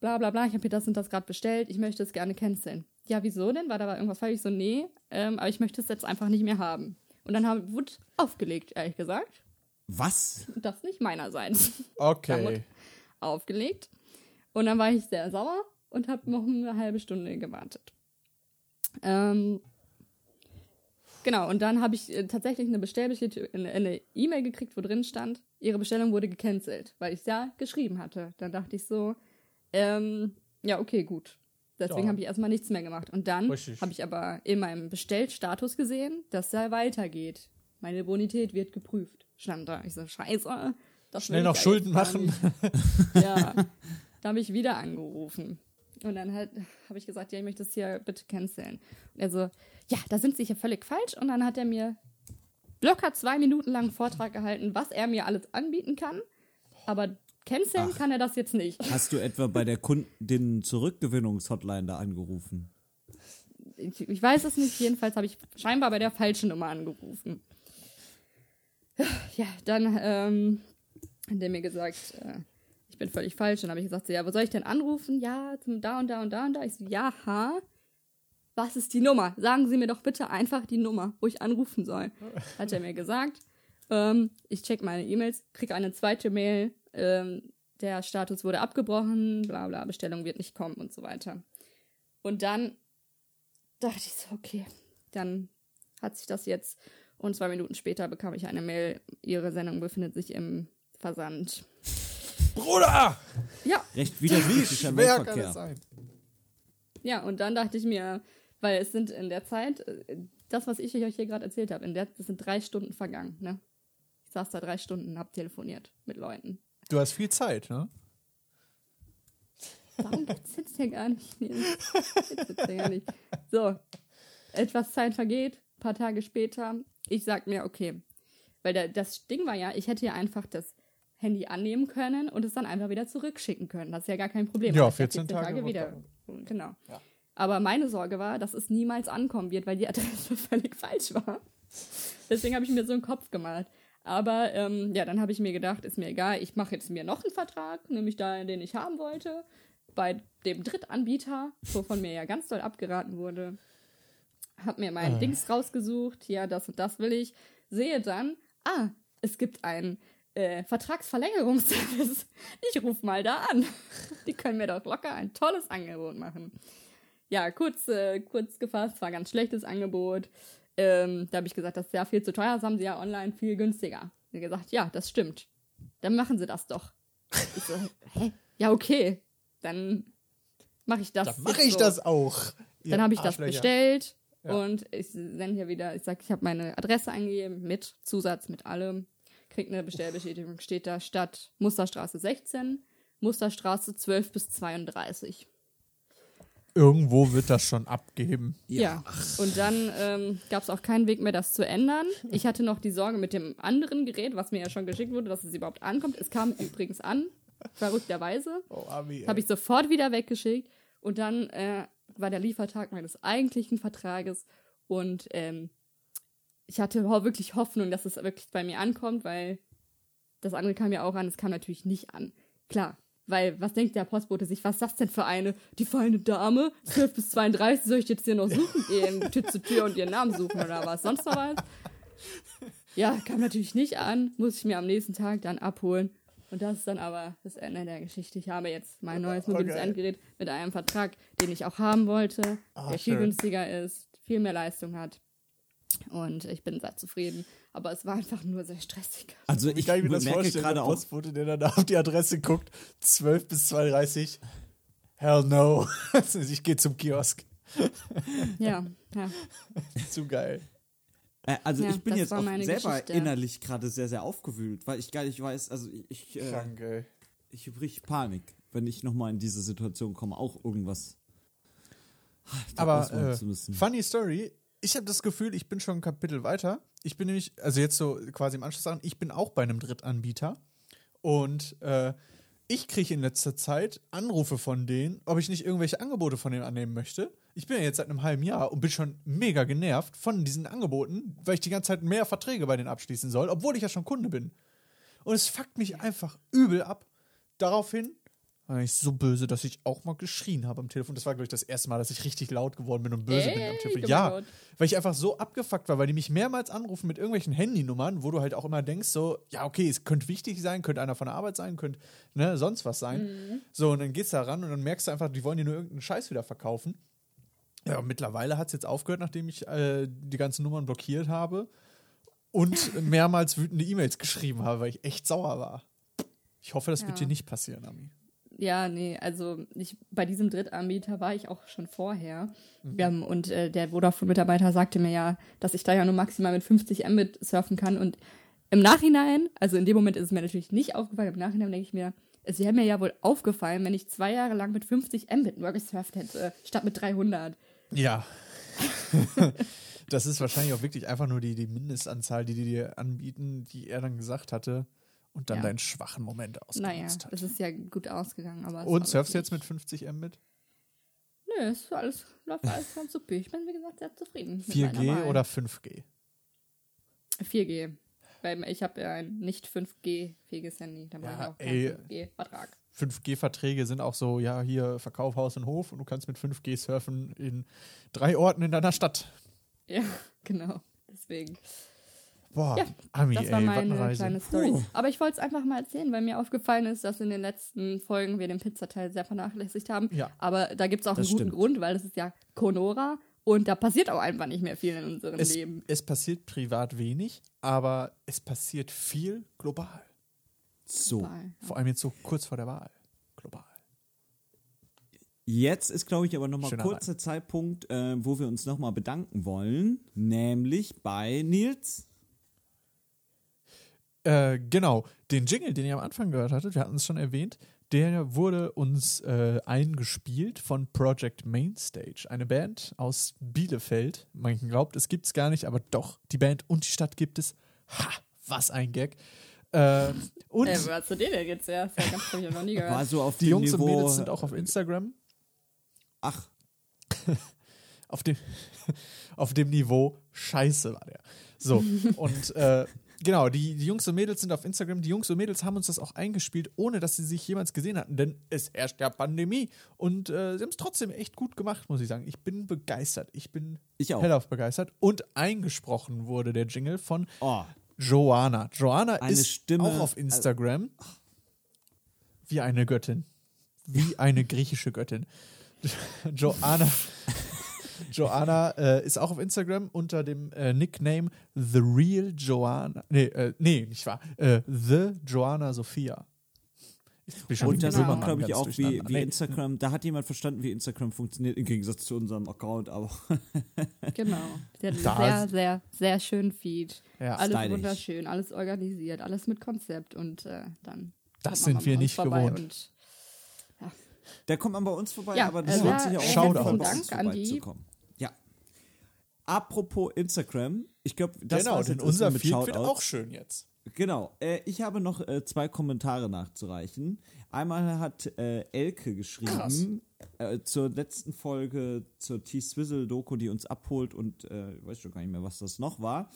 Bla bla bla, ich habe mir das und das gerade bestellt, ich möchte es gerne canceln. Ja, wieso denn? War da irgendwas falsch? Ich so, nee, ähm, aber ich möchte es jetzt einfach nicht mehr haben. Und dann haben, wurde aufgelegt, ehrlich gesagt. Was? Das nicht meinerseits. Okay. aufgelegt. Und dann war ich sehr sauer und habe noch eine halbe Stunde gewartet. Ähm, genau, und dann habe ich äh, tatsächlich eine Bestellbestätigung, eine eine E-Mail gekriegt, wo drin stand, ihre Bestellung wurde gecancelt, weil ich es ja geschrieben hatte. Dann dachte ich so, ähm, ja, okay, gut. Deswegen Ja. habe ich erstmal nichts mehr gemacht. Und dann habe ich aber in meinem Bestellstatus gesehen, dass er weitergeht. Meine Bonität wird geprüft. Stand da. Ich so, scheiße. Das Schnell noch Schulden machen. Ja, da habe ich wieder angerufen. Und dann halt habe ich gesagt, ja, ich möchte das hier bitte canceln. Und er so, ja, da sind Sie hier völlig falsch. Und dann hat er mir locker zwei Minuten lang einen Vortrag gehalten, was er mir alles anbieten kann. Aber canceln kann er das jetzt nicht. Hast du etwa bei der Kunden-Zurückgewinnungshotline da angerufen? Ich, ich weiß es nicht. Jedenfalls habe ich scheinbar bei der falschen Nummer angerufen. Ja, dann ähm, hat er mir gesagt, äh, ich bin völlig falsch. Dann habe ich gesagt, so, ja, wo soll ich denn anrufen? Ja, zum da und da und da und da. Ich so, ja, ha. Was ist die Nummer? Sagen Sie mir doch bitte einfach die Nummer, wo ich anrufen soll. Hat er mir gesagt. Ähm, ich check meine E-Mails, kriege eine zweite Mail. Ähm, der Status wurde abgebrochen, bla bla, Bestellung wird nicht kommen und so weiter. Und dann dachte ich so, okay, dann hat sich das jetzt. Und zwei Minuten später bekam ich eine Mail, Ihre Sendung befindet sich im Versand. Bruder! Ja, Recht Wie widersprüchlicher schwer kann Mailverkehr. ja, und dann dachte ich mir, weil es sind in der Zeit, äh, das, was ich euch hier gerade erzählt habe, in der, das sind drei Stunden vergangen, ne? Saß da drei Stunden, hab telefoniert mit Leuten. Du hast viel Zeit, ne? Warum jetzt hier gar nicht? Nee, jetzt hier gar nicht. So, etwas Zeit vergeht, ein paar Tage später. Ich sag mir, okay. Weil der, das Ding war ja, ich hätte ja einfach das Handy annehmen können und es dann einfach wieder zurückschicken können. Das ist ja gar kein Problem. Ja, weil ich 14 Tage wieder. wird Genau. Aber meine Sorge war, dass es niemals ankommen wird, weil die Adresse völlig falsch war. Deswegen habe ich mir so einen Kopf gemacht. Aber ähm, ja, dann habe ich mir gedacht, ist mir egal, ich mache jetzt mir noch einen Vertrag, nämlich da, den ich haben wollte, bei dem Drittanbieter, wovon mir ja ganz doll abgeraten wurde. Hab mir mein Dings rausgesucht, ja, das und das will ich. Sehe dann, ah, es gibt einen äh, Vertragsverlängerungsservice. Ich rufe mal da an. Die können mir doch locker ein tolles Angebot machen. Ja, kurz, äh, kurz gefasst, war ein ganz schlechtes Angebot. Ähm, da habe ich gesagt, das ist ja viel zu teuer, das haben sie ja online viel günstiger. Hat gesagt, ja, das stimmt. Dann machen sie das doch. Ich so, hä? Ja, okay. Dann mache ich das. Dann mache ich so. das auch. Dann habe ich das bestellt Ja. und ich sende hier wieder, ich sage, ich habe meine Adresse eingegeben mit Zusatz, mit allem. Krieg eine Bestellbestätigung, steht da Stadt Musterstraße 16, Musterstraße 12 bis 32. Irgendwo wird das schon abgeben. Ja, und dann ähm, gab es auch keinen Weg mehr, das zu ändern. Ich hatte noch die Sorge mit dem anderen Gerät, was mir ja schon geschickt wurde, dass es überhaupt ankommt. Es kam übrigens an, verrückterweise. Oh, Ami, Habe ich sofort wieder weggeschickt. Und dann äh, war der Liefertag meines eigentlichen Vertrages. Und ähm, ich hatte wirklich Hoffnung, dass es wirklich bei mir ankommt, weil das andere kam ja auch an. Es kam natürlich nicht an. Klar. Weil, was denkt der Postbote sich? Was ist das denn für eine? Die feine Dame, 12 bis 32, soll ich jetzt hier noch suchen gehen? Tür zu Tür und ihren Namen suchen oder was? Sonst noch was? Ja, kam natürlich nicht an. Muss ich mir am nächsten Tag dann abholen. Und das ist dann aber das Ende der Geschichte. Ich habe jetzt mein neues mobiles Okay. Endgerät mit einem Vertrag, den ich auch haben wollte, Ah, der viel schön. günstiger ist, viel mehr Leistung hat. Und ich bin sehr zufrieden. Aber es war einfach nur sehr stressig. Also Ich ich kann mir das merke vorstellen, gerade der auch, Postbote, der dann da auf die Adresse guckt, 12 bis 32. Hell no. ich gehe zum Kiosk. Ja, ja. Zu geil. äh, also Ja, ich bin jetzt auch selber Geschichte. innerlich gerade sehr, sehr aufgewühlt, weil ich gar nicht weiß, also ich, ich, äh, Krank, ey. ich richtig Panik, wenn ich nochmal in diese Situation komme, auch irgendwas Aber äh, zu müssen. funny Story. Ich habe das Gefühl, ich bin schon ein Kapitel weiter. Ich bin nämlich, also jetzt so quasi im Anschluss an, ich bin auch bei einem Drittanbieter. Und äh, ich kriege in letzter Zeit Anrufe von denen, ob ich nicht irgendwelche Angebote von denen annehmen möchte. Ich bin ja jetzt seit einem halben Jahr und bin schon mega genervt von diesen Angeboten, weil ich die ganze Zeit mehr Verträge bei denen abschließen soll, obwohl ich ja schon Kunde bin. Und es fuckt mich einfach übel ab. Daraufhin war ich so böse, dass ich auch mal geschrien habe am Telefon. Das war, glaube ich, das erste Mal, dass ich richtig laut geworden bin und böse bin am Ey, Telefon. Ja, weil ich einfach so abgefuckt war, weil die mich mehrmals anrufen mit irgendwelchen Handynummern, wo du halt auch immer denkst, so, ja, okay, es könnte wichtig sein, könnte einer von der Arbeit sein, könnte ne, sonst was sein. So, und dann gehst du da ran und dann merkst du einfach, die wollen dir nur irgendeinen Scheiß wieder verkaufen. Ja, und mittlerweile hat es jetzt aufgehört, nachdem ich äh, die ganzen Nummern blockiert habe und mehrmals wütende E-Mails geschrieben habe, weil ich echt sauer war. Ich hoffe, das wird Ja. dir nicht passieren, Ami. Ja, nee, also ich, bei diesem Drittanbieter war ich auch schon vorher. Ähm, und äh, der Vodafone-Mitarbeiter sagte mir ja, dass ich da ja nur maximal mit 50 Mbit surfen kann. Und im Nachhinein, also in dem Moment ist es mir natürlich nicht aufgefallen, im Nachhinein denke ich mir, es wäre mir ja wohl aufgefallen, wenn ich zwei Jahre lang mit 50 Mbit nur gesurft hätte, statt mit 300. Ja. das ist wahrscheinlich auch wirklich einfach nur die, die Mindestanzahl, die die dir anbieten, die er dann gesagt hatte und dann Ja. deinen schwachen Moment Naja, ausgenutzt hat. es ist ja gut ausgegangen. Aber Und surfst du jetzt mit 50 Mbit? Nö, es ist alles, läuft alles ganz super. Ich bin, wie gesagt, sehr zufrieden. mit 4G meiner Wahl. oder 5G? 4G. Weil ich habe ja ein nicht 5G-fähiges Handy. Da Ja, brauche ich auch keinen 5G-Vertrag. 5G-Verträge sind auch so, ja, hier Verkauf Haus und Hof und du kannst mit 5G surfen in drei Orten in deiner Stadt. Ja, genau. Deswegen. Boah, Ja, Ami, Das ey, war was meine kleine Story. Aber ich wollte es einfach mal erzählen, weil mir aufgefallen ist, dass in den letzten Folgen wir den Pizzateil sehr vernachlässigt haben. Ja. Aber da gibt es auch Das einen guten stimmt. Grund, weil das ist ja Conora und da passiert auch einfach nicht mehr viel in unserem Es, Leben. es passiert privat wenig, aber es passiert viel global. So. Weil, Vor allem jetzt so kurz vor der Wahl. Global. Jetzt ist, glaube ich, aber nochmal kurzer Zeitpunkt, äh, wo wir uns nochmal bedanken wollen, nämlich bei Nils. Äh, genau, den Jingle, den ihr am Anfang gehört hattet, wir hatten es schon erwähnt, der wurde uns äh, eingespielt von Project Mainstage, eine Band aus Bielefeld. Man glaubt, es gibt es gar nicht, aber doch, die Band und die Stadt gibt es. Ha, was ein Gag. Äh, und äh, wo hast du den denn jetzt her? Das hab ich ja noch nie gehört. War so auf die dem Jungs Niveau, und Mädels sind auch auf Instagram. Ach, auf dem, auf dem Niveau Scheiße war der. So, und äh, genau, die, die Jungs und Mädels sind auf Instagram. Die Jungs und Mädels haben uns das auch eingespielt, ohne dass sie sich jemals gesehen hatten, denn es herrscht ja Pandemie und äh, sie haben es trotzdem echt gut gemacht, muss ich sagen. Ich bin begeistert. Ich bin Ich auch. hellauf begeistert. Und eingesprochen wurde der Jingle von oh, Joanna. Joanna Eine ist Stimme- auch auf Instagram wie eine Göttin. Wie eine griechische Göttin. Joanna. Joanna äh, ist auch auf Instagram unter dem äh, Nickname The Real Joanna. Nee, äh, nee, nicht wahr. Äh, The Joanna Sophia. Und das auch, glaube ich, auch wie, wie Nee. Instagram. Da hat jemand verstanden, wie Instagram funktioniert, im Gegensatz zu unserem Account, aber Genau. Der hat einen sehr, sehr, sehr schönen Feed. Ja, alles stylisch. wunderschön, alles organisiert, alles mit Konzept und äh, dann. Das sind wir nicht gewohnt. Da kommt man bei uns vorbei, Ja, aber das äh, lohnt sich auch jeden Fall bei uns Dank an die. vorbeizukommen. Ja. Apropos Instagram, ich glaube, das genau, war's denn unser Feed wird auch schön jetzt. Genau, äh, ich habe noch äh, zwei Kommentare nachzureichen. Einmal hat äh, Elke geschrieben äh, zur letzten Folge zur T-Swizzle-Doku, die uns abholt und äh, ich weiß schon gar nicht mehr, was das noch war.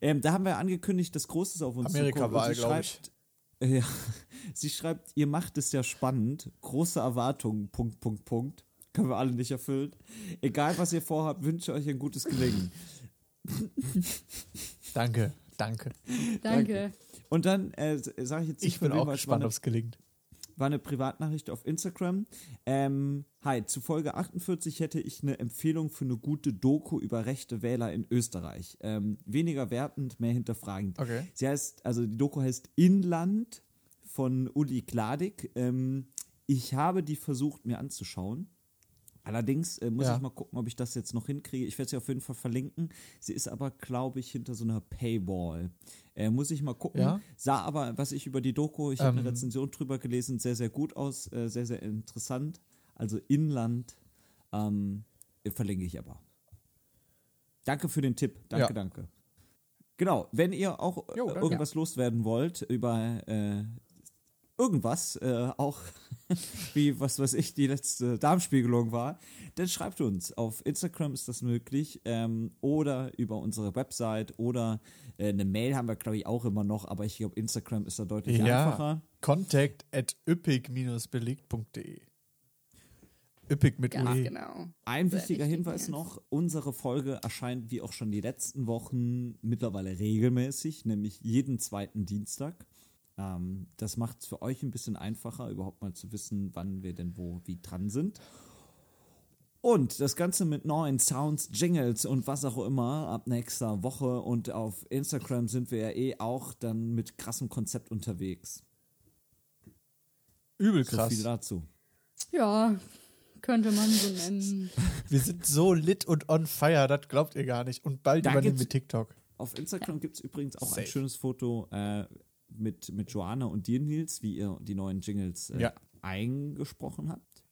Ähm, da haben wir angekündigt, dass Großes auf uns Amerika-Wahl, zukommt. Und sie glaub ich. Äh, Ja, sie schreibt, ihr macht es ja spannend, große Erwartungen, Punkt, Punkt, Punkt. Können wir alle nicht erfüllen. Egal, was ihr vorhabt, wünsche euch ein gutes Gelingen. Danke, danke. danke. Und dann äh, sage ich jetzt Ich nicht, bin auch gespannt, ob es gelingt. War eine Privatnachricht auf Instagram. Ähm, hi, zu Folge 48 hätte ich eine Empfehlung für eine gute Doku über rechte Wähler in Österreich. Ähm, weniger wertend, mehr hinterfragend. Okay. Sie heißt, also die Doku heißt Inland von Uli Kladik. Ähm, ich habe die versucht mir anzuschauen. Allerdings äh, muss Ja. ich mal gucken, ob ich das jetzt noch hinkriege. Ich werde sie auf jeden Fall verlinken. Sie ist aber, glaube ich, hinter so einer Paywall. Äh, muss ich mal gucken. Ja. Sah aber, was ich über die Doku, ich habe Ähm. eine Rezension drüber gelesen, sehr, sehr gut aus, äh, sehr, sehr interessant. Also Inland ähm, äh, verlinke ich aber. Danke für den Tipp. Danke, Ja. danke. Genau, wenn ihr auch Jo, äh, danke. irgendwas loswerden wollt über äh, irgendwas, äh, auch wie, was weiß ich, die letzte Darmspiegelung war, dann schreibt uns. Auf Instagram ist das möglich ähm, oder über unsere Website oder äh, eine Mail haben wir, glaube ich, auch immer noch, aber ich glaube, Instagram ist da deutlich einfacher. Ja, contact at üppig-belegt.de. Üppig mit Ganz UE. genau. Ein Sehr wichtiger wichtig, Hinweis Nils. noch, unsere Folge erscheint wie auch schon die letzten Wochen mittlerweile regelmäßig, nämlich jeden zweiten Dienstag. Ähm, das macht es für euch ein bisschen einfacher, überhaupt mal zu wissen, wann wir denn wo wie dran sind. Und das Ganze mit neuen Sounds, Jingles und was auch immer ab nächster Woche. Und auf Instagram sind wir ja eh auch dann mit krassem Konzept unterwegs. Übel So krass. viel dazu. Ja, könnte man so nennen. Wir sind so lit und on fire, das glaubt ihr gar nicht. Und bald Da übernehmen wir TikTok. Auf Instagram gibt es übrigens auch Safe. ein schönes Foto äh, mit, mit Joanna und dir, Nils, wie ihr die neuen Jingles äh, Ja. eingesprochen habt.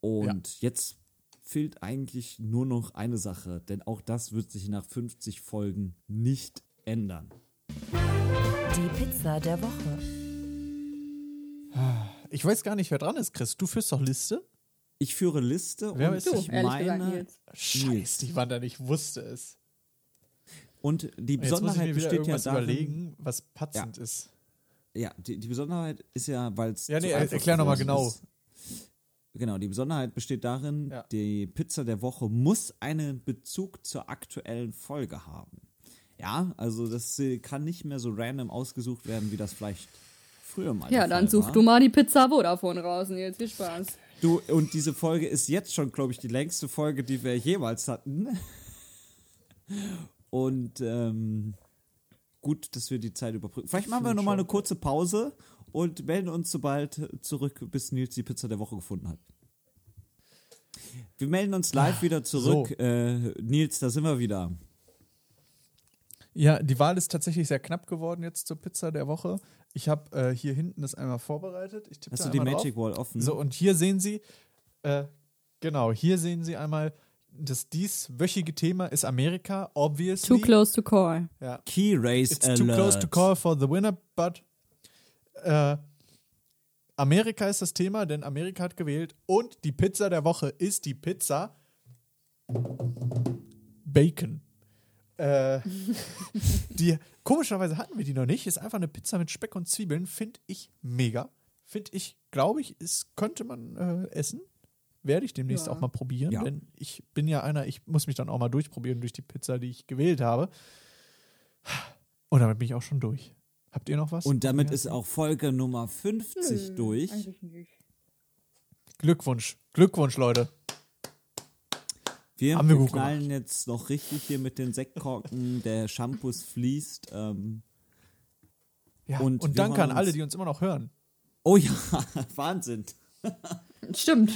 Und jetzt fehlt eigentlich nur noch eine Sache, denn auch das wird sich nach 50 Folgen nicht ändern. Die Pizza der Woche. Ich weiß gar nicht, wer dran ist, Chris. Du führst doch Liste? Ich führe Liste Wer und ist Du, ich ehrlich gesagt, meine Nils. Scheiß, die Wanda nicht wusste es. Und die Jetzt muss ich Besonderheit mir besteht ja darin, überlegen, was patzend ist. Ja, die, die Besonderheit ist ja, weil es. Ja, nee, einfach erklär noch mal geworden genau. ist. Genau, die Besonderheit besteht darin, Ja. die Pizza der Woche muss einen Bezug zur aktuellen Folge haben. Ja, also das äh, kann nicht mehr so random ausgesucht werden, wie das vielleicht früher mal Ja, dann Fall such war. du mal die Pizza Vodafone raus, Nils. Viel Spaß. Du, und diese Folge ist jetzt schon, glaube ich, die längste Folge, die wir jemals hatten. Und ähm, gut, dass wir die Zeit überbrücken. Vielleicht machen wir nochmal eine kurze Pause und melden uns sobald zurück, bis Nils die Pizza der Woche gefunden hat. Wir melden uns live wieder zurück. so. Äh, Nils, da sind wir wieder. Ja, die Wahl ist tatsächlich sehr knapp geworden jetzt zur Pizza der Woche. Ich habe äh, hier hinten das einmal vorbereitet. Ich tippe Hast da du die Magic drauf. Wall offen? So, und hier sehen Sie, äh, genau, hier sehen Sie einmal, das dieswöchige Thema ist Amerika, obviously. Too close to call. Ja. Key Race It's Alert. too close to call for the winner, but äh, Amerika ist das Thema, denn Amerika hat gewählt und die Pizza der Woche ist die Pizza Bacon. Äh, die, komischerweise hatten wir die noch nicht. Ist einfach eine Pizza mit Speck und Zwiebeln. Finde ich mega. Finde ich, glaube ich, ist, könnte man äh, essen. Werde ich demnächst Ja. auch mal probieren, Ja. denn ich bin ja einer, ich muss mich dann auch mal durchprobieren durch die Pizza, die ich gewählt habe. Und damit bin ich auch schon durch. Habt ihr noch was? Und damit ist auch Folge Nummer 50 durch. Eigentlich nicht. Glückwunsch. Glückwunsch, Leute. Wir, Haben wir wir knallen jetzt noch richtig hier mit den Sektkorken, der Shampoos fließt. Ähm, Ja, Und und, danke an alle, die uns immer noch hören. oh ja, Wahnsinn. Stimmt.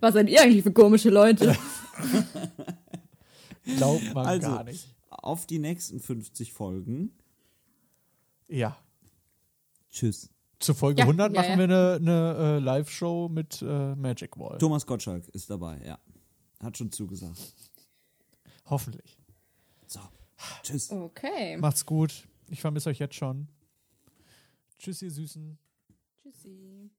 Was seid ihr eigentlich für komische Leute? Glaubt man Also, gar nicht. auf die nächsten 50 Folgen. Ja. Tschüss. Zu Folge Ja, 100 ja, machen ja. wir eine, eine äh, Live-Show mit äh, Magic Wall. Thomas Gottschalk ist dabei, ja. Hat schon zugesagt. Hoffentlich. So, tschüss. Okay. Macht's gut. Ich vermisse euch jetzt schon. Tschüss, ihr Süßen. Tschüssi.